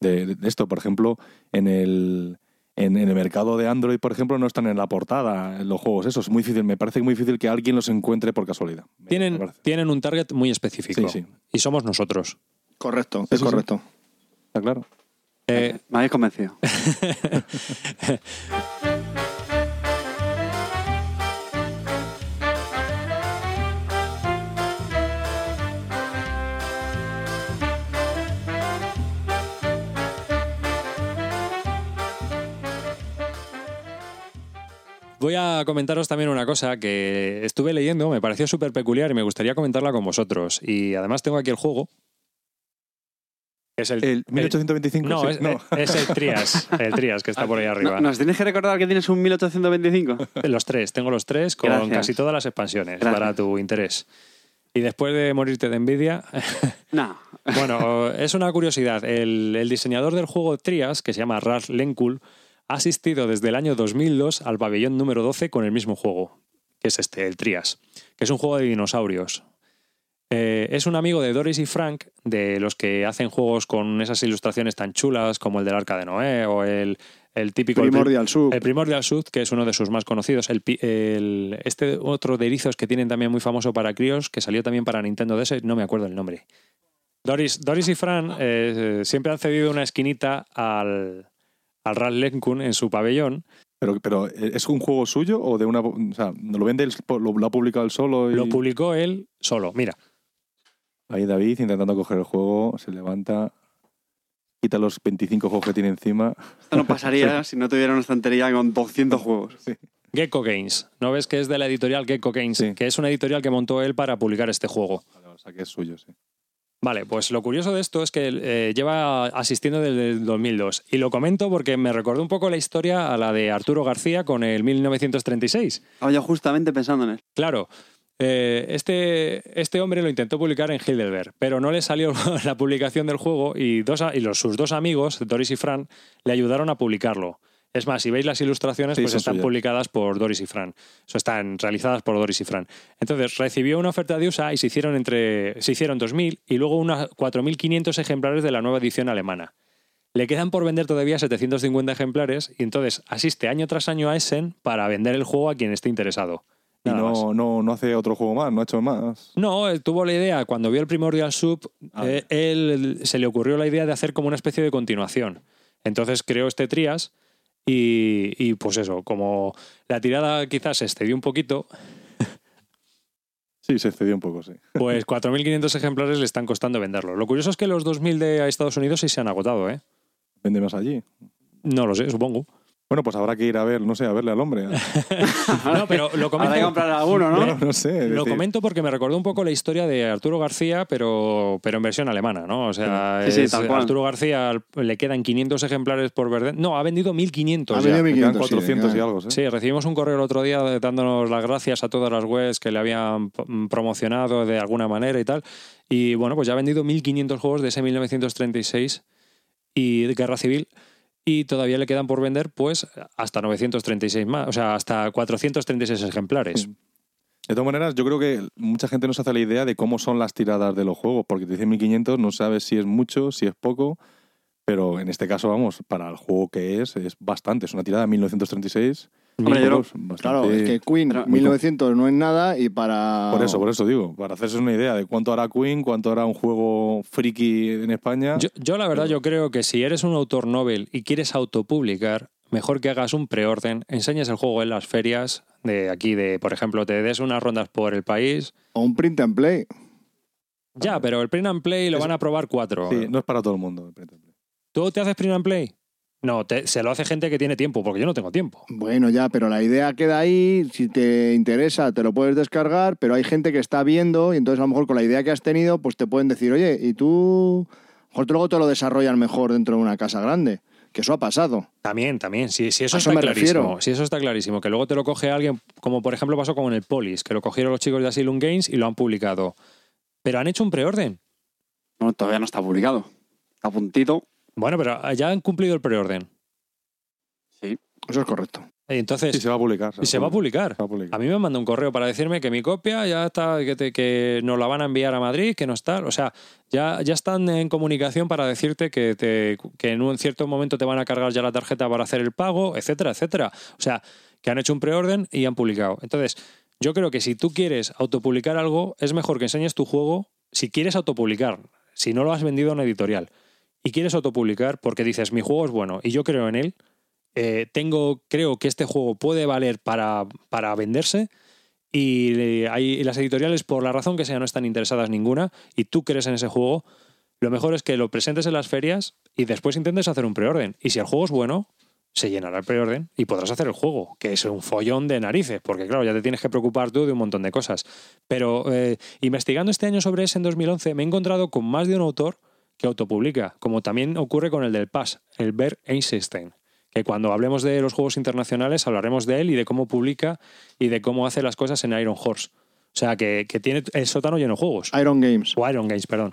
de- de esto. Por ejemplo, en el, en, en el mercado de Android, por ejemplo, no están en la portada los juegos. Eso es muy difícil. Me parece muy difícil que alguien los encuentre por casualidad. Tienen, tienen un target muy específico. Sí, sí. Y somos nosotros. Correcto, Sí, es sí, sí. correcto. Está claro. Eh, Me habéis convencido. *laughs* *laughs* Voy a comentaros también una cosa que estuve leyendo, me pareció súper peculiar y me gustaría comentarla con vosotros. Y además tengo aquí el juego. Es el, El 1825. no, sí, es, es el Trias, el Trias que está por ahí *laughs* arriba. No, ¿Nos tienes que recordar que tienes un 1825? Los tres, tengo los tres con Gracias. casi todas las expansiones Gracias. para tu interés. Y después de morirte de envidia, *laughs* No. *laughs* bueno, es una curiosidad. El, el diseñador del juego Trias, que se llama Ralph Lenkul, ha asistido desde el año 2002 al pabellón número 12 con el mismo juego, que es este, el Trias, que es un juego de dinosaurios. Eh, es un amigo de Doris y Frank, de los que hacen juegos con esas ilustraciones tan chulas como el del Arca de Noé o el, el típico... Primordial Sub. el Primordial Sud, que es uno de sus más conocidos. El, este otro de erizos que tienen también muy famoso para críos, que salió también para Nintendo DS, no me acuerdo el nombre. Doris, Doris y Fran eh, siempre han cedido una esquinita al, al Ralph Lenkun en su pabellón. Pero, pero ¿es un juego suyo o de una... O sea, ¿lo vende, él- lo, lo ha publicado él solo? Y... Lo publicó él solo. Mira, Ahí David intentando coger el juego, se levanta, quita los 25 juegos que tiene encima. Esto no pasaría *laughs* si no tuviera una estantería con 200 juegos. Gecko Games. ¿No ves que es de la editorial Gecko Games? Sí. Que es una editorial que montó él para publicar este juego. O sea, que es suyo, sí. Vale, pues lo curioso de esto es que eh, lleva asistiendo desde el 2002. Y lo comento porque me recordó un poco la historia a la de Arturo García con el 1936. Estaba yo justamente pensando en él. Claro, eh, este, este hombre lo intentó publicar en Heidelberg, pero no le salió *laughs* la publicación del juego y, dos, y los, sus dos amigos, Doris y Fran, le ayudaron a publicarlo. Es más, si veis las ilustraciones, Sí, pues están publicadas por Doris y Fran. O sea, están realizadas por Doris y Fran. Entonces, recibió una oferta de USA y se hicieron entre se hicieron 2.000 y luego unas 4.500 ejemplares de la nueva edición alemana. Le quedan por vender todavía 750 ejemplares y entonces asiste año tras año a Essen para vender el juego a quien esté interesado. Y Nada no, no, no hace otro juego más, no ha hecho más. No, él tuvo la idea, cuando vio el Primordial Sub, Ah, eh, él se le ocurrió la idea de hacer como una especie de continuación. Entonces creó este Trias y, y, pues eso, como la tirada quizás se excedió un poquito, *laughs* Sí, se excedió un poco, sí. *laughs* pues 4.500 ejemplares le están costando venderlo. Lo curioso es que los 2.000 de Estados Unidos sí se han agotado, ¿eh? Vende más allí. No lo sé, supongo. Bueno, pues habrá que ir a ver, no sé, a verle al hombre. *laughs* No, pero lo Habrá que comento, comprar alguno, ¿no? No, no sé. lo decir, comento porque me recordó un poco la historia de Arturo García, pero, pero en versión alemana, ¿no? O sea, Sí, sí, es- tal cual. Arturo García le quedan 500 ejemplares por vender. No, ha vendido 1.500 Ha vendido me quedan 1500, sí, 400 y venga. algo, ¿eh? Sí, recibimos un correo el otro día dándonos las gracias a todas las webs que le habían p- promocionado de alguna manera y tal. Y bueno, pues ya ha vendido 1.500 juegos de ese 1936 y de Guerra Civil. Y todavía le quedan por vender, pues, hasta 936 más, o sea, hasta 436 ejemplares. De todas maneras, yo creo que mucha gente no se hace la idea de cómo son las tiradas de los juegos, porque te dicen 1500, no sabes si es mucho, si es poco, pero en este caso, vamos, para el juego que es, es bastante. Es una tirada de 1936. Hombre, yo juegos Claro, es que Queen Pero- 1900 no es nada y para... Por eso, por eso digo, para hacerse una idea de cuánto hará Queen, cuánto hará un juego friki en España. Yo, yo, la verdad, yo creo que si eres un autor novel y quieres autopublicar, mejor que hagas un preorden, enseñes el juego en las ferias de aquí, de, por ejemplo, te des unas rondas por el país. O un print and play. Ya, pero el print and play lo Es- van a probar cuatro. Sí, no es para todo el mundo. el print and play. ¿Tú te haces print and play? No, te- se lo hace gente que tiene tiempo, porque yo no tengo tiempo. Bueno, ya, pero la idea queda ahí. Si te interesa, te lo puedes descargar, pero hay gente que está viendo y entonces a lo mejor con la idea que has tenido, pues te pueden decir, oye, y tú, a lo mejor luego te lo desarrollan mejor dentro de una casa grande. Que eso ha pasado. También, también. Si, si eso está me clarísimo. refiero. Si eso está clarísimo. Que luego te lo coge alguien, como por ejemplo pasó con el Polis, que lo cogieron los chicos de Asylum Games y lo han publicado. Pero han hecho un preorden. No, todavía no está publicado. Está a puntito. Bueno, pero ya han cumplido el preorden. Sí. Eso es correcto. Entonces, Sí, se va a publicar. y se va a publicar. Se va a publicar. A mí me mandó un correo para decirme que mi copia ya está, que, te- que nos la van a enviar a Madrid, que no está. O sea, ya, ya están en comunicación para decirte que, te, que en un cierto momento te van a cargar ya la tarjeta para hacer el pago, etcétera, etcétera. O sea, que han hecho un preorden y han publicado. Entonces, yo creo que si tú quieres autopublicar algo, es mejor que enseñes tu juego si quieres autopublicar, si no lo has vendido a una editorial y quieres autopublicar porque dices mi juego es bueno y yo creo en él, eh, tengo, creo que este juego puede valer para, para venderse y, hay, las editoriales, por la razón que sea, no están interesadas ninguna y tú crees en ese juego, lo mejor es que lo presentes en las ferias y después intentes hacer un preorden. Y si el juego es bueno, se llenará el preorden y podrás hacer el juego, que es un follón de narices, porque claro, ya te tienes que preocupar tú de un montón de cosas. Pero eh, investigando este año sobre ese en 2011, me he encontrado con más de un autor que autopublica, como también ocurre con el del PAS, el Bert Einstein, que cuando hablemos de los juegos internacionales hablaremos de él y de cómo publica y de cómo hace las cosas en Iron Horse. O sea, que, que tiene el sótano lleno de juegos. Iron Games. O Iron Games, perdón.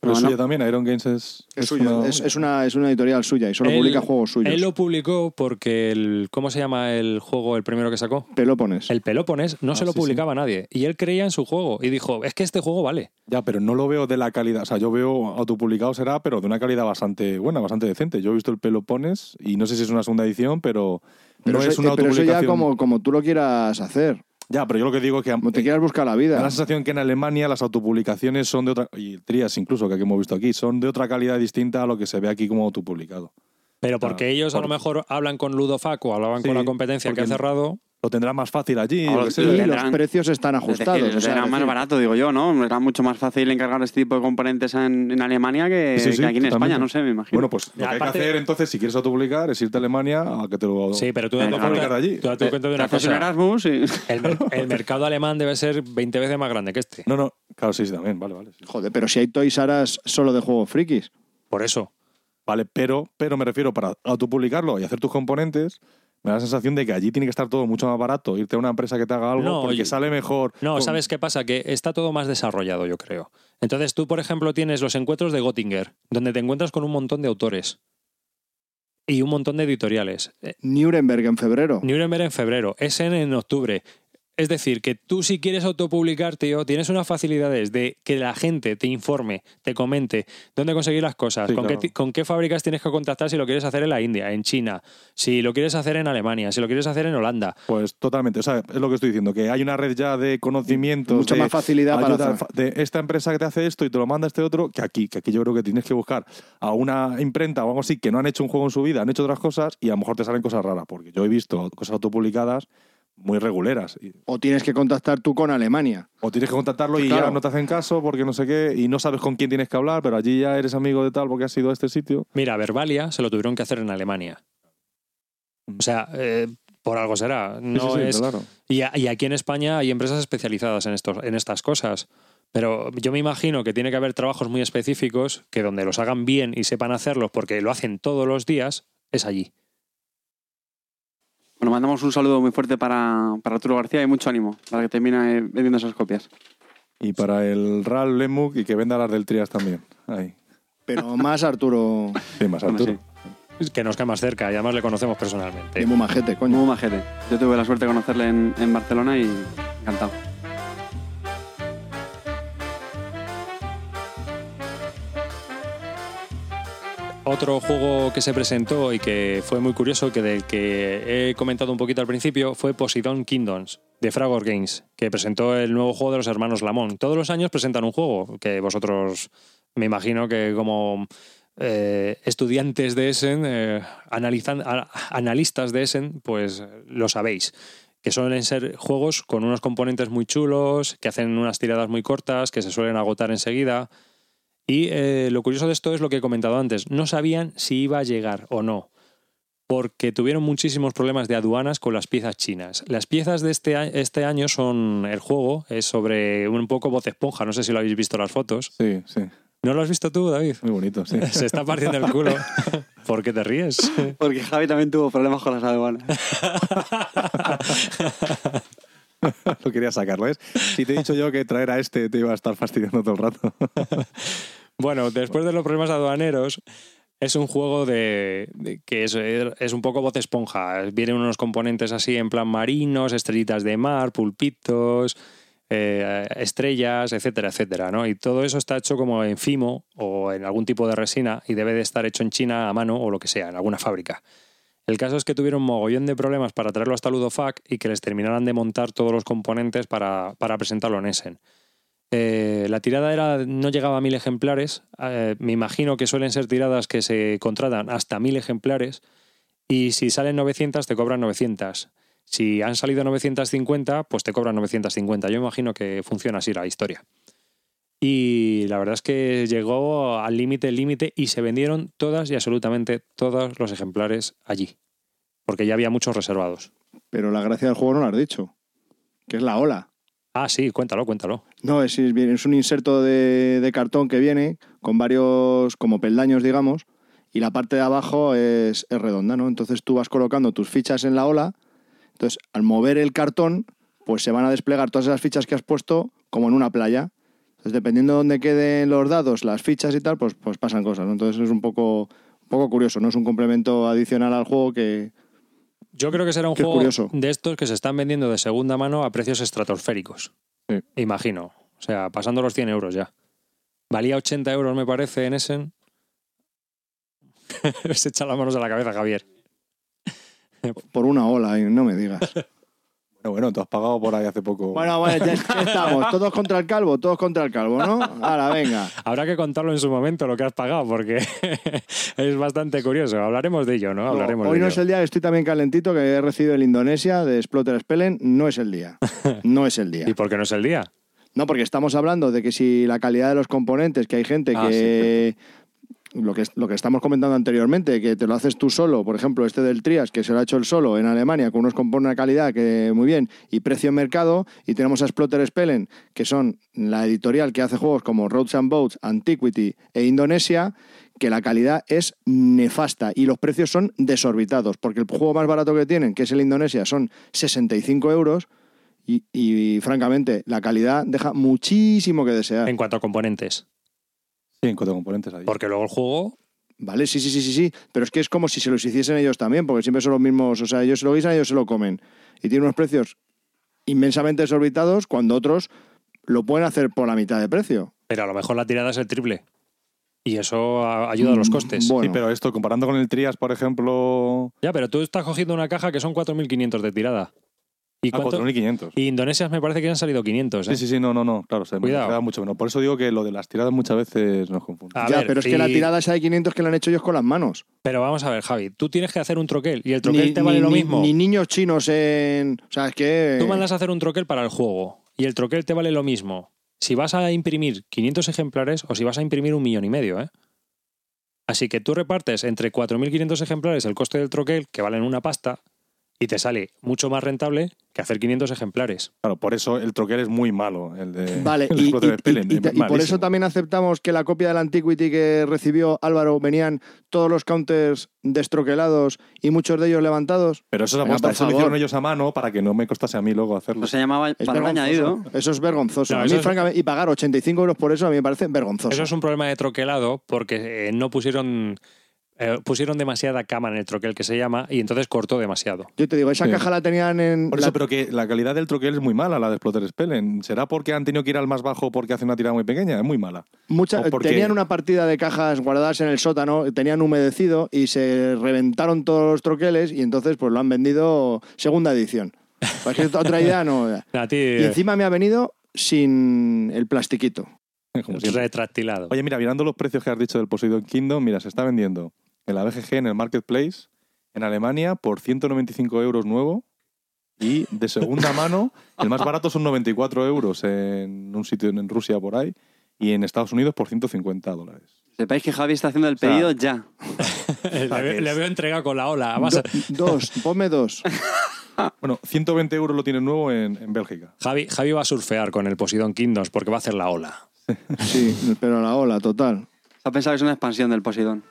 Pero es no. suya también, Iron Games es... Es, suyo, una- es, es una, es una editorial suya y solo Él- publica juegos suyos. Él lo publicó porque el. ¿Cómo se llama el juego, el primero que sacó? Pelopones. El Pelopones no Ah, se lo sí, publicaba a nadie. Y él creía en su juego. Y dijo: Es que este juego vale. Ya, pero no lo veo de la calidad. O sea, yo veo autopublicado será, pero de una calidad bastante buena, bastante decente. Yo he visto el Pelopones y no sé si es una segunda edición, pero, pero, no eso, es una eh, pero eso ya como, como tú lo quieras hacer. Ya, pero yo lo que digo es que Como te quieras buscar la me da vida. la sensación que en Alemania las autopublicaciones son de otra, y Trias incluso, que aquí hemos visto aquí, son de otra calidad distinta a lo que se ve aquí como autopublicado. Pero porque Claro, ellos a lo mejor hablan con Ludofac o hablaban Sí, con la competencia que ha cerrado. Lo tendrán más fácil allí. Ahora sí, los precios están decir, ajustados. o sea, era es más decir, barato, digo yo, ¿no? Era mucho más fácil encargar este tipo de componentes en, en Alemania que, Sí, sí, que aquí en totalmente. España, no sé, me imagino. Bueno, pues lo Ya, que hay que hacer entonces, si quieres autopublicar, es irte a Alemania a que te lo Sí, pero tú Eh, cuenta, de allí. tú date te, cuenta de te una cosa. Erasmus y... *laughs* El, mer- *laughs* el mercado alemán debe ser 20 veces más grande que este. No, no, claro, sí, sí, también, vale, vale. sí. Joder, pero si hay Toys R solo de juegos frikis. Por eso. Vale, pero, pero me refiero para autopublicarlo y hacer tus componentes, me da la sensación de que allí tiene que estar todo mucho más barato, irte a una empresa que te haga algo No, porque oye, sale mejor. No, con- ¿sabes qué pasa? Que está todo más desarrollado, yo creo. Entonces tú, por ejemplo, tienes los encuentros de Göttinger, donde te encuentras con un montón de autores y un montón de editoriales. Eh, Nuremberg en febrero. Nuremberg en febrero, Essen en octubre. Es decir, que tú si quieres autopublicar, tío, tienes unas facilidades de que la gente te informe, te comente dónde conseguir las cosas, Sí, con, claro. qué, con qué fábricas tienes que contactar si lo quieres hacer en la India, en China, si lo quieres hacer en Alemania, si lo quieres hacer en Holanda. Pues totalmente, o sea, es lo que estoy diciendo, que hay una red ya de conocimientos. Mucha de más facilidad para ayuda hacer. de esta empresa que te hace esto y te lo manda este otro, que aquí, que aquí yo creo que tienes que buscar a una imprenta o algo así que no han hecho un juego en su vida, han hecho otras cosas y a lo mejor te salen cosas raras, porque yo he visto cosas autopublicadas muy reguleras. O tienes que contactar tú con Alemania. O tienes que contactarlo y Claro. ya no te hacen caso porque no sé qué, y no sabes con quién tienes que hablar, pero allí ya eres amigo de tal porque has ido a este sitio. Mira, Verbalia se lo tuvieron que hacer en Alemania. O sea, eh, por algo será. Sí, No sí, sí, es... claro. y, a- y aquí en España hay empresas especializadas en, estos, en estas cosas. Pero yo me imagino que tiene que haber trabajos muy específicos que donde los hagan bien y sepan hacerlos porque lo hacen todos los días, es allí. Bueno, mandamos un saludo muy fuerte para, para Arturo García y mucho ánimo para que termine vendiendo esas copias. Y para el RAL Lemuk y que venda las del Trias también. Ahí. Pero más Arturo Sí, más Arturo. sí. Que nos queda más cerca y además le conocemos personalmente. y muy majete, coño. Muy majete. Yo tuve la suerte de conocerle en, en Barcelona y encantado. Otro juego que se presentó y que fue muy curioso, que del que he comentado un poquito al principio, fue Poseidon Kingdoms, de Fragor Games, que presentó el nuevo juego de los hermanos Lamont. Todos los años presentan un juego, que vosotros me imagino que como eh, estudiantes de Essen, eh, analistas de Essen, pues lo sabéis. Que suelen ser juegos con unos componentes muy chulos, que hacen unas tiradas muy cortas, que se suelen agotar enseguida. Y eh, lo curioso de esto es lo que he comentado antes. No sabían si iba a llegar o no. Porque tuvieron muchísimos problemas de aduanas con las piezas chinas. Las piezas de este, este año son. El juego es sobre un poco voz esponja. No sé si lo habéis visto las fotos. Sí, sí. ¿No lo has visto tú, David? Muy bonito, sí. *laughs* Se está partiendo el culo. *laughs* ¿Por qué te ríes? Porque Javi también tuvo problemas con las aduanas. *laughs* Lo quería sacarlo, ¿ves? Si te he dicho yo que traer a este te iba a estar fastidiando todo el rato. Bueno, después de los problemas aduaneros, Es un juego de, que es, es un poco voz esponja. Vienen unos componentes así en plan marinos, estrellitas de mar, pulpitos, eh, estrellas, etcétera, etcétera, ¿no? Y todo eso está hecho como en fimo o en algún tipo de resina y debe de estar hecho en China a mano o lo que sea, en alguna fábrica. El caso es que tuvieron mogollón de problemas para traerlo hasta Ludofac y que les terminaran de montar todos los componentes para, para presentarlo en Essen. Eh, la tirada era, no llegaba a mil ejemplares. Eh, me imagino que suelen ser tiradas que se contratan hasta mil ejemplares. Y si salen 900, te cobran 900. Si han salido 950, pues te cobran 950. Yo imagino que funciona así la historia. Y la verdad es que llegó al límite, límite, y se vendieron todas y absolutamente todos los ejemplares allí. Porque ya había muchos reservados. Pero la gracia del juego no lo has dicho, que es la ola. Ah, sí, cuéntalo, cuéntalo. No, es, un inserto de, cartón que viene con varios como peldaños, digamos, y la parte de abajo es, es redonda, ¿no? Entonces tú vas colocando tus fichas en la ola, entonces al mover el cartón, pues se van a desplegar todas esas fichas que has puesto como en una playa. Entonces, dependiendo de dónde queden los dados, las fichas y tal, pues, pues pasan cosas, ¿no? Entonces es un poco curioso, ¿no? Es un complemento adicional al juego que, Yo creo que será un Qué juego curioso. de estos que se están vendiendo de segunda mano a precios estratosféricos. Sí. Imagino. O sea, pasando los 100 euros ya. Valía 80 euros, me parece, en Essen. *laughs* se echa las manos a la cabeza, Javier. por una ola, no me digas. *laughs* Bueno, bueno, tú has pagado por ahí hace poco. Bueno, bueno, ya *laughs* estamos. Todos contra el calvo, todos contra el calvo, ¿no? Ahora, venga. Habrá que contarlo en su momento lo que has pagado, porque *laughs* es bastante curioso. Hablaremos de ello, ¿no? Hablaremos Hoy de no ello. es el día, estoy también calentito, que he recibido el Indonesia de Splotter Spellen. No es el día. *laughs* No es el día. ¿Y por qué no es el día? No, porque estamos hablando de que si la calidad de los componentes, que hay gente Ah, que... lo que, lo que estamos comentando anteriormente, que te lo haces tú solo, por ejemplo, este del Trias, que se lo ha hecho el solo en Alemania, con unos componentes de calidad que muy bien, y precio en mercado, y tenemos a Splotter Spellen, que son la editorial que hace juegos como Roads and Boats, Antiquity e Indonesia, que la calidad es nefasta y los precios son desorbitados, porque el juego más barato que tienen, que es el Indonesia, son 65 euros, y, y, francamente, la calidad deja muchísimo que desear. En cuanto a componentes. Sí, en cuanto a componentes ahí. Porque luego el juego Vale, sí, sí, sí, sí, sí. Pero es que es como si se los hiciesen ellos también, porque siempre son los mismos. O sea, ellos se lo guisan, ellos se lo comen. Y tiene unos precios inmensamente desorbitados cuando otros lo pueden hacer por la mitad de precio. Pero a lo mejor la tirada es el triple. Y eso ayuda a los costes. Mm, Bueno. Sí, pero esto, comparando con el Trias, por ejemplo, Ya, pero tú estás cogiendo una caja que son 4.500 de tirada. ¿Y, a cuánto? 4.500. y Indonesias me parece que han salido 500, ¿eh? Sí, sí, sí, no, no, no, claro, se me Cuidado. queda mucho menos. Por eso digo que lo de las tiradas muchas veces nos confunde. A ya, ver, pero es que la tirada esa de 500 que la han hecho ellos con las manos. Pero vamos a ver, Javi, tú tienes que hacer un troquel y el troquel Ni, te vale ni- lo ni- mismo. ni niños chinos en. O sea, es que. Tú mandas a hacer un troquel para el juego y el troquel te vale lo mismo si vas a imprimir 500 ejemplares o si vas a imprimir un millón y medio, ¿eh? Así que tú repartes entre 4.500 ejemplares el coste del troquel, que valen una pasta, y te sale mucho más rentable que hacer 500 ejemplares. Claro, por eso el troquel es muy malo, el de *laughs* Vale, el y, Explorer y- Spellen, y- y- es y por eso también aceptamos que la copia del Antiquity que recibió Álvaro venían todos los counters destroquelados y muchos de ellos levantados. Pero eso eso lo hicieron ellos a mano para que no me costase a mí luego hacerlo. Pues se llamaba Es valor añadido. Eso es vergonzoso. No, a mí, eso es- francamente, y pagar 85 euros por eso a mí me parece vergonzoso. Eso es un problema de troquelado porque eh, no pusieron, eh, pusieron demasiada cama en el troquel que se llama y entonces cortó demasiado. Yo te digo, esa Sí. caja la tenían en. Por la- eso, pero que la calidad del troquel es muy mala, la de Explorer Spellen. ¿Será porque han tenido que ir al más bajo porque hace una tirada muy pequeña? Es muy mala. mucha- porque- Tenían una partida de cajas guardadas en el sótano, tenían humedecido y se reventaron todos los troqueles y entonces pues lo han vendido segunda edición. Cualquier otra idea no. *laughs* A ti, Y encima me ha venido sin el plastiquito. *laughs* Como retractilado. Oye, mira, mirando los precios que has dicho del Poseidon Kingdom, mira, se está vendiendo en la BGG, en el Marketplace, en Alemania, por 195 euros nuevo. Y de segunda mano, el más barato son 94 euros en un sitio en Rusia por ahí. Y en Estados Unidos por 150 dólares. Sepáis que Javi está haciendo el sea, pedido ya. le, *laughs* ve- le veo entregado con la ola. Vas a- Do- dos, ponme dos. *laughs* Bueno, 120 euros lo tienen nuevo en, en Bélgica. Javi, Javi va a surfear con el Poseidon Kingdoms porque va a hacer la ola. Sí, pero la ola, total. Se ha pensado que es una expansión del Poseidón.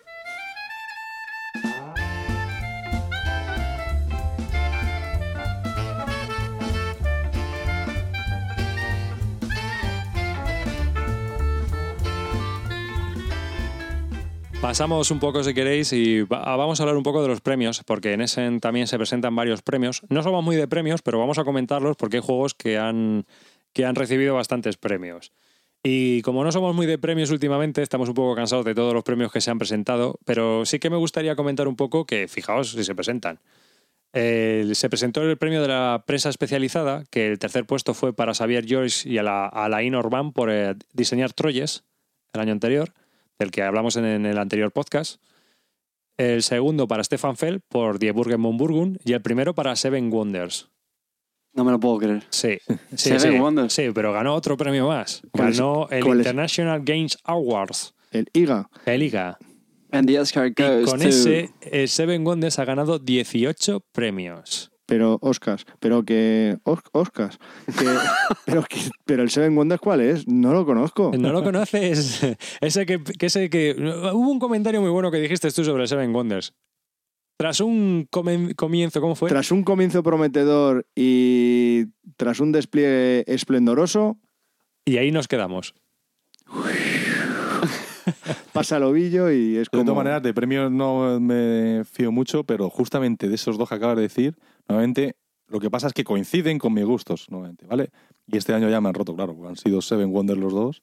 Pasamos un poco, si queréis, y va- vamos a hablar un poco de los premios, porque en Essen también se presentan varios premios. No somos muy de premios, pero vamos a comentarlos porque hay juegos que han, que han recibido bastantes premios. Y como no somos muy de premios últimamente, estamos un poco cansados de todos los premios que se han presentado, pero sí que me gustaría comentar un poco que, fijaos si se presentan. Se presentó el premio de la prensa especializada, que el tercer puesto fue para Xavier Joyce y a la, a Alain Orban por eh, diseñar Troyes el año anterior, del que hablamos en, en el anterior podcast. El segundo para Stefan Fell por Die Burgen von y el primero para Seven Wonders. No me lo puedo creer. Sí, *laughs* sí, Seven sí, Wonders. sí, pero ganó otro premio más. ¿Cuál es- Ganó el es? International Games Awards, El IGA. el IGA. And the Oscar Y goes con to- ese, el Seven Wonders ha ganado 18 premios. Pero Oscars, pero que Os- Oscars, que, *laughs* pero que, pero el Seven Wonders cuál es, no lo conozco. ¿No lo conoces? *laughs* Ese que, que ese que. Hubo un comentario muy bueno que dijiste tú sobre el Seven Wonders. Tras un comienzo, ¿cómo fue? Tras un comienzo prometedor y tras un despliegue esplendoroso, Y ahí nos quedamos. *laughs* pasa el ovillo y es De como todas maneras, de premios no me fío mucho, pero justamente de esos dos que acabas de decir, nuevamente, lo que pasa es que coinciden con mis gustos, nuevamente, ¿vale? Y este año ya me han roto, claro, han sido Seven Wonders los dos.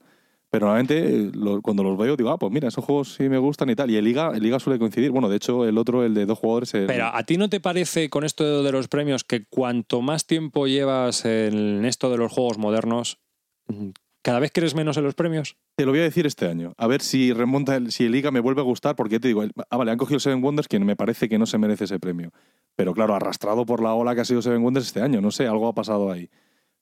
Pero nuevamente, eh, lo- cuando los veo, digo, ah, pues mira, esos juegos sí me gustan y tal. Y el Liga, el Liga suele coincidir. Bueno, de hecho, el otro, el de dos jugadores. Pero ¿a ti no te parece con esto de los premios que cuanto más tiempo llevas en esto de los juegos modernos, cada vez crees menos en los premios? Te lo voy a decir este año. A ver si remonta, el, si el Liga me vuelve a gustar, porque te digo, ah, vale, han cogido Seven Wonders, que me parece que no se merece ese premio. Pero claro, arrastrado por la ola que ha sido Seven Wonders este año, no sé, algo ha pasado ahí.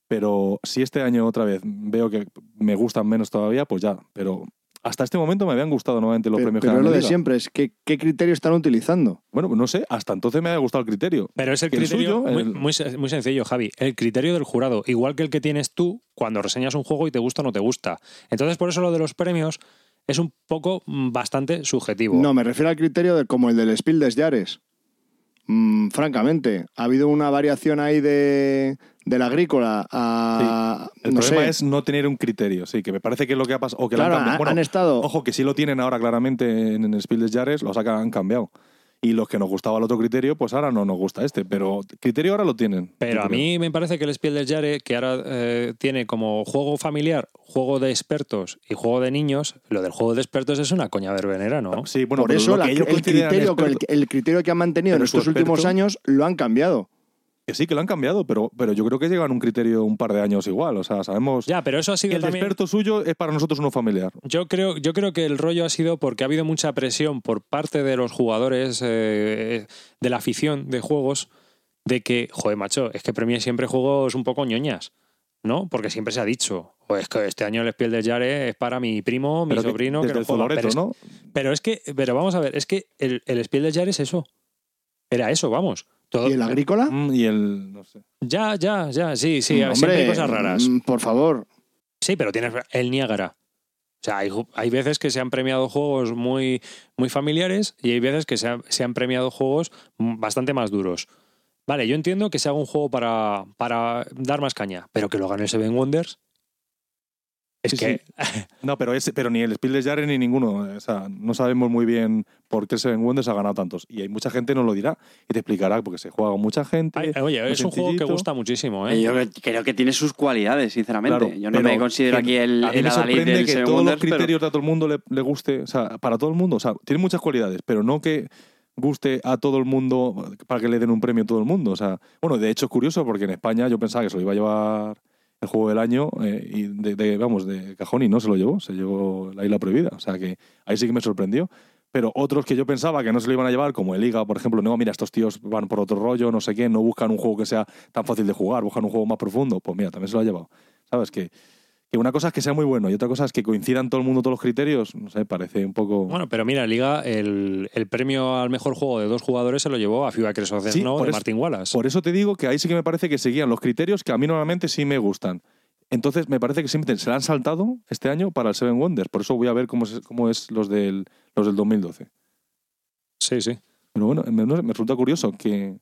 Pero si este año otra vez veo que me gustan menos todavía, pues ya. Pero hasta este momento me habían gustado nuevamente los Pero, premios pero lo de siempre, es que qué criterio están utilizando. Bueno, pues no sé, hasta entonces me había gustado el criterio. Pero es el Que el criterio suyo, muy, el- muy se- muy sencillo, Javi. El criterio del jurado, igual que el que tienes tú cuando reseñas un juego y te gusta o no te gusta. Entonces, por eso lo de los premios es un poco mm, bastante subjetivo. No, me refiero al criterio de, como el del Spiel des Jahres. Mm, francamente, ha habido una variación ahí de, del agrícola a. El no problema sé. es no tener un criterio, sí, que me parece que es lo que ha pasado. O que lo Claro, han cambiado. han, Bueno, han estado. Ojo, que sí lo tienen ahora claramente en, en el Spiel des Jahres, los han han cambiado. Y los que nos gustaba el otro criterio, pues ahora no nos gusta este. Pero criterio ahora lo tienen. Pero a creo. mí me parece que el Spiel del Jahre, que ahora eh, tiene como juego familiar, juego de expertos y juego de niños, lo del juego de expertos es una coña verbenera, ¿no? Sí, bueno, por eso lo la- el, criterio, con el, criterio que han mantenido en estos últimos años lo han cambiado. Que sí, que lo han cambiado, pero, pero yo creo que llevan un criterio un par de años igual. O sea, sabemos Ya, pero eso ha que sido el también... experto suyo es para nosotros uno familiar. Yo creo, yo creo que el rollo ha sido porque ha habido mucha presión por parte de los jugadores, eh, de la afición de juegos, de que, joder, macho, es que premie siempre juegos un poco ñoñas, ¿no? Porque siempre se ha dicho, o es que este año el Spiel del Jahre es para mi primo, mi Pero que- sobrino, que lo el juega. Pero es, ¿no? pero es que, pero vamos a ver, es que el, el Spiel del Jahre es eso. Era eso, vamos. Todo- ¿Y el agrícola? Mm, Y el. No sé. Ya, ya, ya, sí, sí, Mm, siempre hay hombre, cosas raras. mm, Por favor. Sí, pero tienes el Niágara. O sea, hay, hay veces que se han premiado juegos muy, muy familiares y hay veces que se, ha- se han premiado juegos bastante más duros. Vale, yo entiendo que se haga un juego para, para dar más caña, pero que lo gane el Seven Wonders. Es Sí, que. *laughs* No, pero, ese, pero ni el Spiel Jahres ni ninguno. O sea, no sabemos muy bien por qué Seven Wonders ha ganado tantos. Y hay mucha gente nos lo dirá y te explicará porque se juega con mucha gente. Ay, oye, es un juego que gusta muchísimo, Eh. Yo creo que tiene sus cualidades, sinceramente. Claro, Yo no pero me considero aquí el, a mí el me adalid sorprende del que Seven todos Wonders, los pero- criterios de a todo el mundo le, le guste, o sea, para todo el mundo, o sea, tiene muchas cualidades, pero no que guste a todo el mundo para que le den un premio a todo el mundo, o sea, bueno, de hecho es curioso porque en España yo pensaba que se lo iba a llevar el juego del año eh, y de, vamos, de cajón y no se lo llevó, se llevó la isla prohibida, o sea que ahí sí que me sorprendió. Pero otros que yo pensaba que no se lo iban a llevar, como el Liga, por ejemplo, no, mira, estos tíos van por otro rollo, no sé qué, no buscan un juego que sea tan fácil de jugar, buscan un juego más profundo, pues mira, también se lo ha llevado. ¿Sabes? Que, que una cosa es que sea muy bueno y otra cosa es que coincidan todo el mundo todos los criterios, no sé, parece un poco... Bueno, pero mira, Liga, el, el premio al mejor juego de dos jugadores se lo llevó a FIBA Crescent Sí, por de Martin Wallace. Por eso te digo que ahí sí que me parece que seguían los criterios que a mí normalmente sí me gustan. Entonces me parece que siempre se la han saltado este año para el Seven Wonders. Por eso voy a ver cómo es, cómo es los, del, los del 2012. Sí, sí. Pero bueno, me, no me resulta curioso que,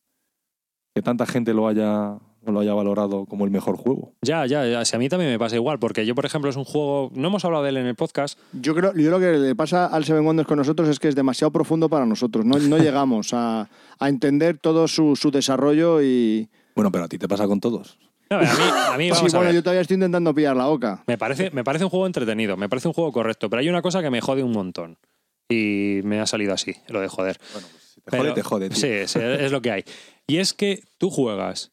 que tanta gente lo haya, lo haya valorado como el mejor juego. Ya, ya, ya. Si a mí también me pasa igual, porque yo, por ejemplo, es un juego. No hemos hablado de él en el podcast. Yo creo, yo lo que le pasa al Seven Wonders con nosotros es que es demasiado profundo para nosotros. No, no *laughs* llegamos a, a entender todo su, su desarrollo y... Bueno, pero a ti te pasa con todos. No, a mí, a mí *laughs* Sí, a bueno, ver. yo todavía estoy intentando pillar la boca. Me parece, me parece un juego entretenido, me parece un juego correcto, pero hay una cosa que me jode un montón. Y me ha salido así, lo de joder. Bueno, pues si te Pero- jode, te jode, tío. Sí, sí, es lo que hay. Y es que tú juegas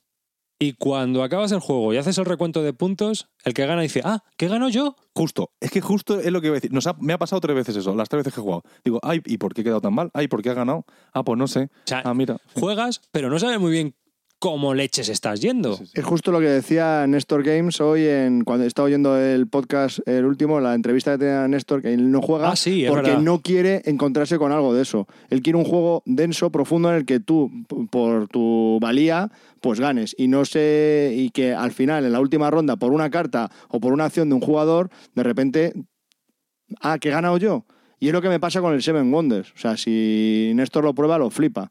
y cuando acabas el juego y haces el recuento de puntos, el que gana dice, ah, ¿qué gano yo? Justo, es que justo es lo que iba a decir. Nos ha- me ha pasado tres veces eso, las tres veces que he jugado. Digo, ay, ¿y por qué he quedado tan mal? Ay, ¿por qué ha ganado? Ah, pues no sé. sea, ah, mira. Juegas, pero no sabes muy bien cómo leches estás yendo. Sí, sí, sí. Es justo lo que decía Néstor Games hoy en cuando estaba oyendo el podcast, el último, la entrevista que tenía Néstor, que él no juega Ah, porque verdad. no quiere encontrarse con algo de eso. Él quiere un juego denso, profundo, en el que tú, por tu valía, pues ganes. Y no sé, y que al final, en la última ronda, por una carta o por una acción de un jugador, de repente, ah, que he ganado yo. Y es lo que me pasa con el Seven Wonders. O sea, si Néstor lo prueba, lo flipa.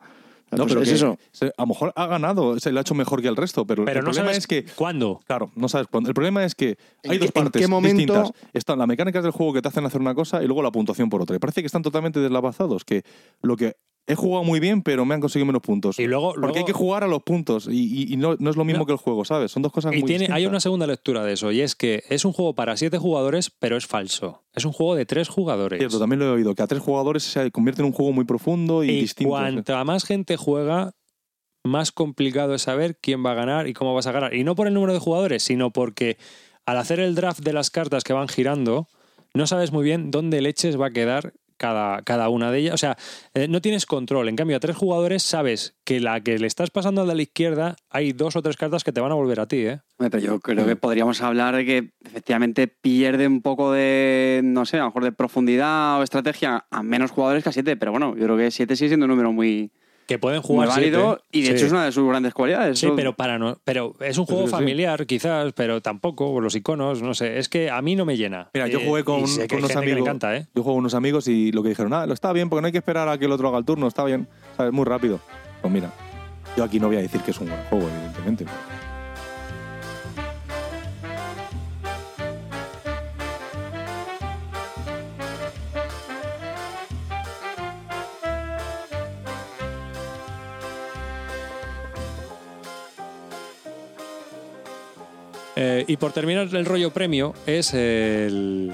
No, Pues pero es que eso. se- a lo mejor ha ganado, se le ha hecho mejor que el resto, pero, Pero el no problema sabes es que cuándo. Claro, no sabes cuándo. El problema es que ¿En hay dos partes qué momento- distintas. Están las mecánicas del juego que te hacen hacer una cosa y luego la puntuación por otra. Y parece que están totalmente deslavazados, que lo que he jugado muy bien, pero me han conseguido menos puntos. Y luego, Porque luego- hay que jugar a los puntos y, y- y no, no es lo mismo No. que el juego, ¿sabes? Son dos cosas Y muy tiene, hay distintas. una segunda lectura de eso, y es que es un juego para siete jugadores, pero es falso. Es un juego de tres jugadores. Cierto, también lo he oído, que a tres jugadores se convierte en un juego muy profundo y, y distinto. cuanta más gente juega, más complicado es saber quién va a ganar y cómo vas a ganar. Y no por el número de jugadores, sino porque al hacer el draft de las cartas que van girando, no sabes muy bien dónde leches va a quedar cada, cada una de ellas. O sea, eh, no tienes control. En cambio, a tres jugadores sabes que la que le estás pasando al de la izquierda, hay dos o tres cartas que te van a volver a ti, ¿eh? Pero yo creo que podríamos hablar de que efectivamente pierde un poco de, no sé, a lo mejor de profundidad o estrategia a menos jugadores que a 7, pero bueno, yo creo que 7 sigue siendo un número muy, Que pueden muy jugar válido siete. y de Sí. hecho es una de sus grandes cualidades. Sí, pero para no, pero es un juego sí, sí. familiar, quizás, pero tampoco, por los iconos, no sé. Es que a mí no me llena. Mira, yo Eh, jugué con, unos amigos. encanta, ¿eh? Yo juego con unos amigos y lo que dijeron, ah, lo está bien porque no hay que esperar a que el otro haga el turno, está bien. ¿Sabes? Muy rápido. Pues mira, yo aquí no voy a decir que es un buen juego, evidentemente. Eh, y por terminar el rollo premio, es el-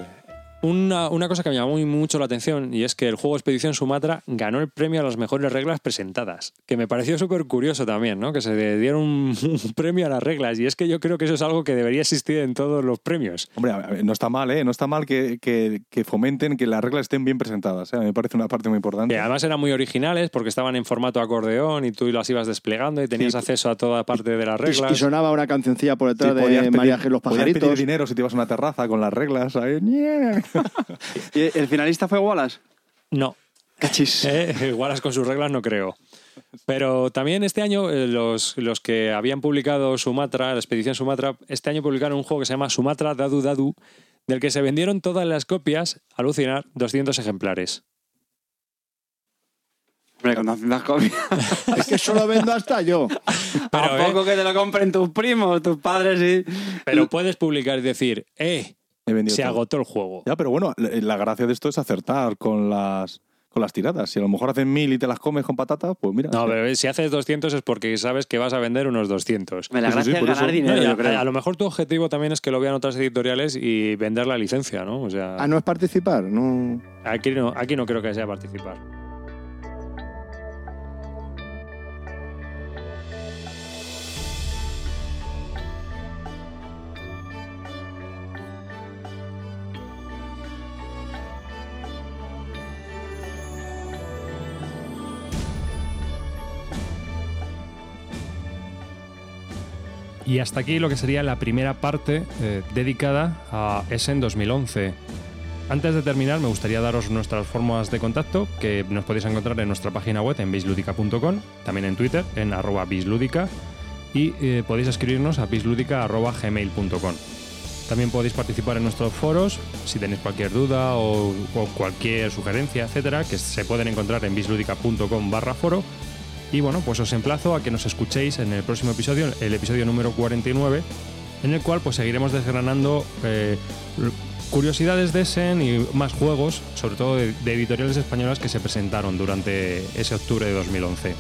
una, una cosa que me llamó muy mucho la atención y es que el juego Expedición Sumatra ganó el premio a las mejores reglas presentadas, que me pareció súper curioso también, ¿no? Que se dieron un, *laughs* un premio a las reglas y es que yo creo que eso es algo que debería existir en todos los premios. Hombre, a ver, no está mal, ¿eh? No está mal que, que- que fomenten que las reglas estén bien presentadas. ¿eh? Me parece una parte muy importante. Que además eran muy originales porque estaban en formato acordeón y tú las ibas desplegando y tenías Sí. acceso a toda parte de las reglas. y sonaba una cancioncilla por detrás de pedir- María. Los podías pedir pajaritos. dinero si te ibas a una terraza con las reglas. ¿sabes? *laughs* ¿Y el finalista fue Wallace? No, Cachis. *laughs* Eh, Wallace con sus reglas no creo. Pero también este año eh, los, los que habían publicado Sumatra, la expedición Sumatra, este año publicaron un juego que se llama Sumatra Dadu Dadu, del que se vendieron todas las copias, alucinar, 200 ejemplares. Hombre, con 200 copias. *laughs* Es que solo vendo hasta yo. Pero, ¿A eh, poco que te lo compren tus primos, tus padres y...? Pero puedes publicar y decir, eh, se todo. agotó el juego. Ya, pero bueno, la, gracia de esto es acertar con las, con las tiradas. Si a lo mejor hacen mil y te las comes con patatas, pues mira. No, sí. pero si haces 200 es porque sabes que vas a vender unos 200. Me la Sí, sí, sí, gracia por es ganar eso. dinero, No, a, yo creo. a lo mejor tu objetivo también es que lo vean otras editoriales y vender la licencia, ¿no? O sea, Ah, no es participar, no. aquí, no, aquí no creo que sea participar. Y hasta aquí lo que sería la primera parte eh, dedicada a Essen 2011. Antes de terminar, me gustaría daros nuestras formas de contacto que nos podéis encontrar en nuestra página web en bisludica.com, también en Twitter en arroba bisludica y eh, podéis escribirnos a bisludica.gmail.com. También podéis participar en nuestros foros si tenéis cualquier duda o, o cualquier sugerencia, etcétera, que se pueden encontrar en bisludica.com barra foro Y bueno, pues os emplazo a que nos escuchéis en el próximo episodio, el episodio número 49, en el cual pues seguiremos desgranando eh, curiosidades de Essen y más juegos, sobre todo de, de editoriales españolas que se presentaron durante ese octubre de 2011.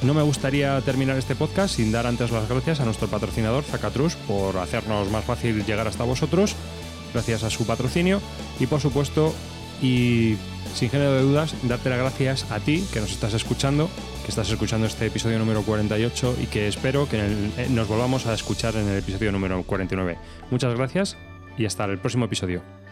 No me gustaría terminar este podcast sin dar antes las gracias a nuestro patrocinador Zacatrus por hacernos más fácil llegar hasta vosotros, gracias a su patrocinio y por supuesto y sin género de dudas darte las gracias a ti que nos estás escuchando, que estás escuchando este episodio número 48 y que espero que eh, nos volvamos a escuchar en el episodio número 49. Muchas gracias y hasta el próximo episodio.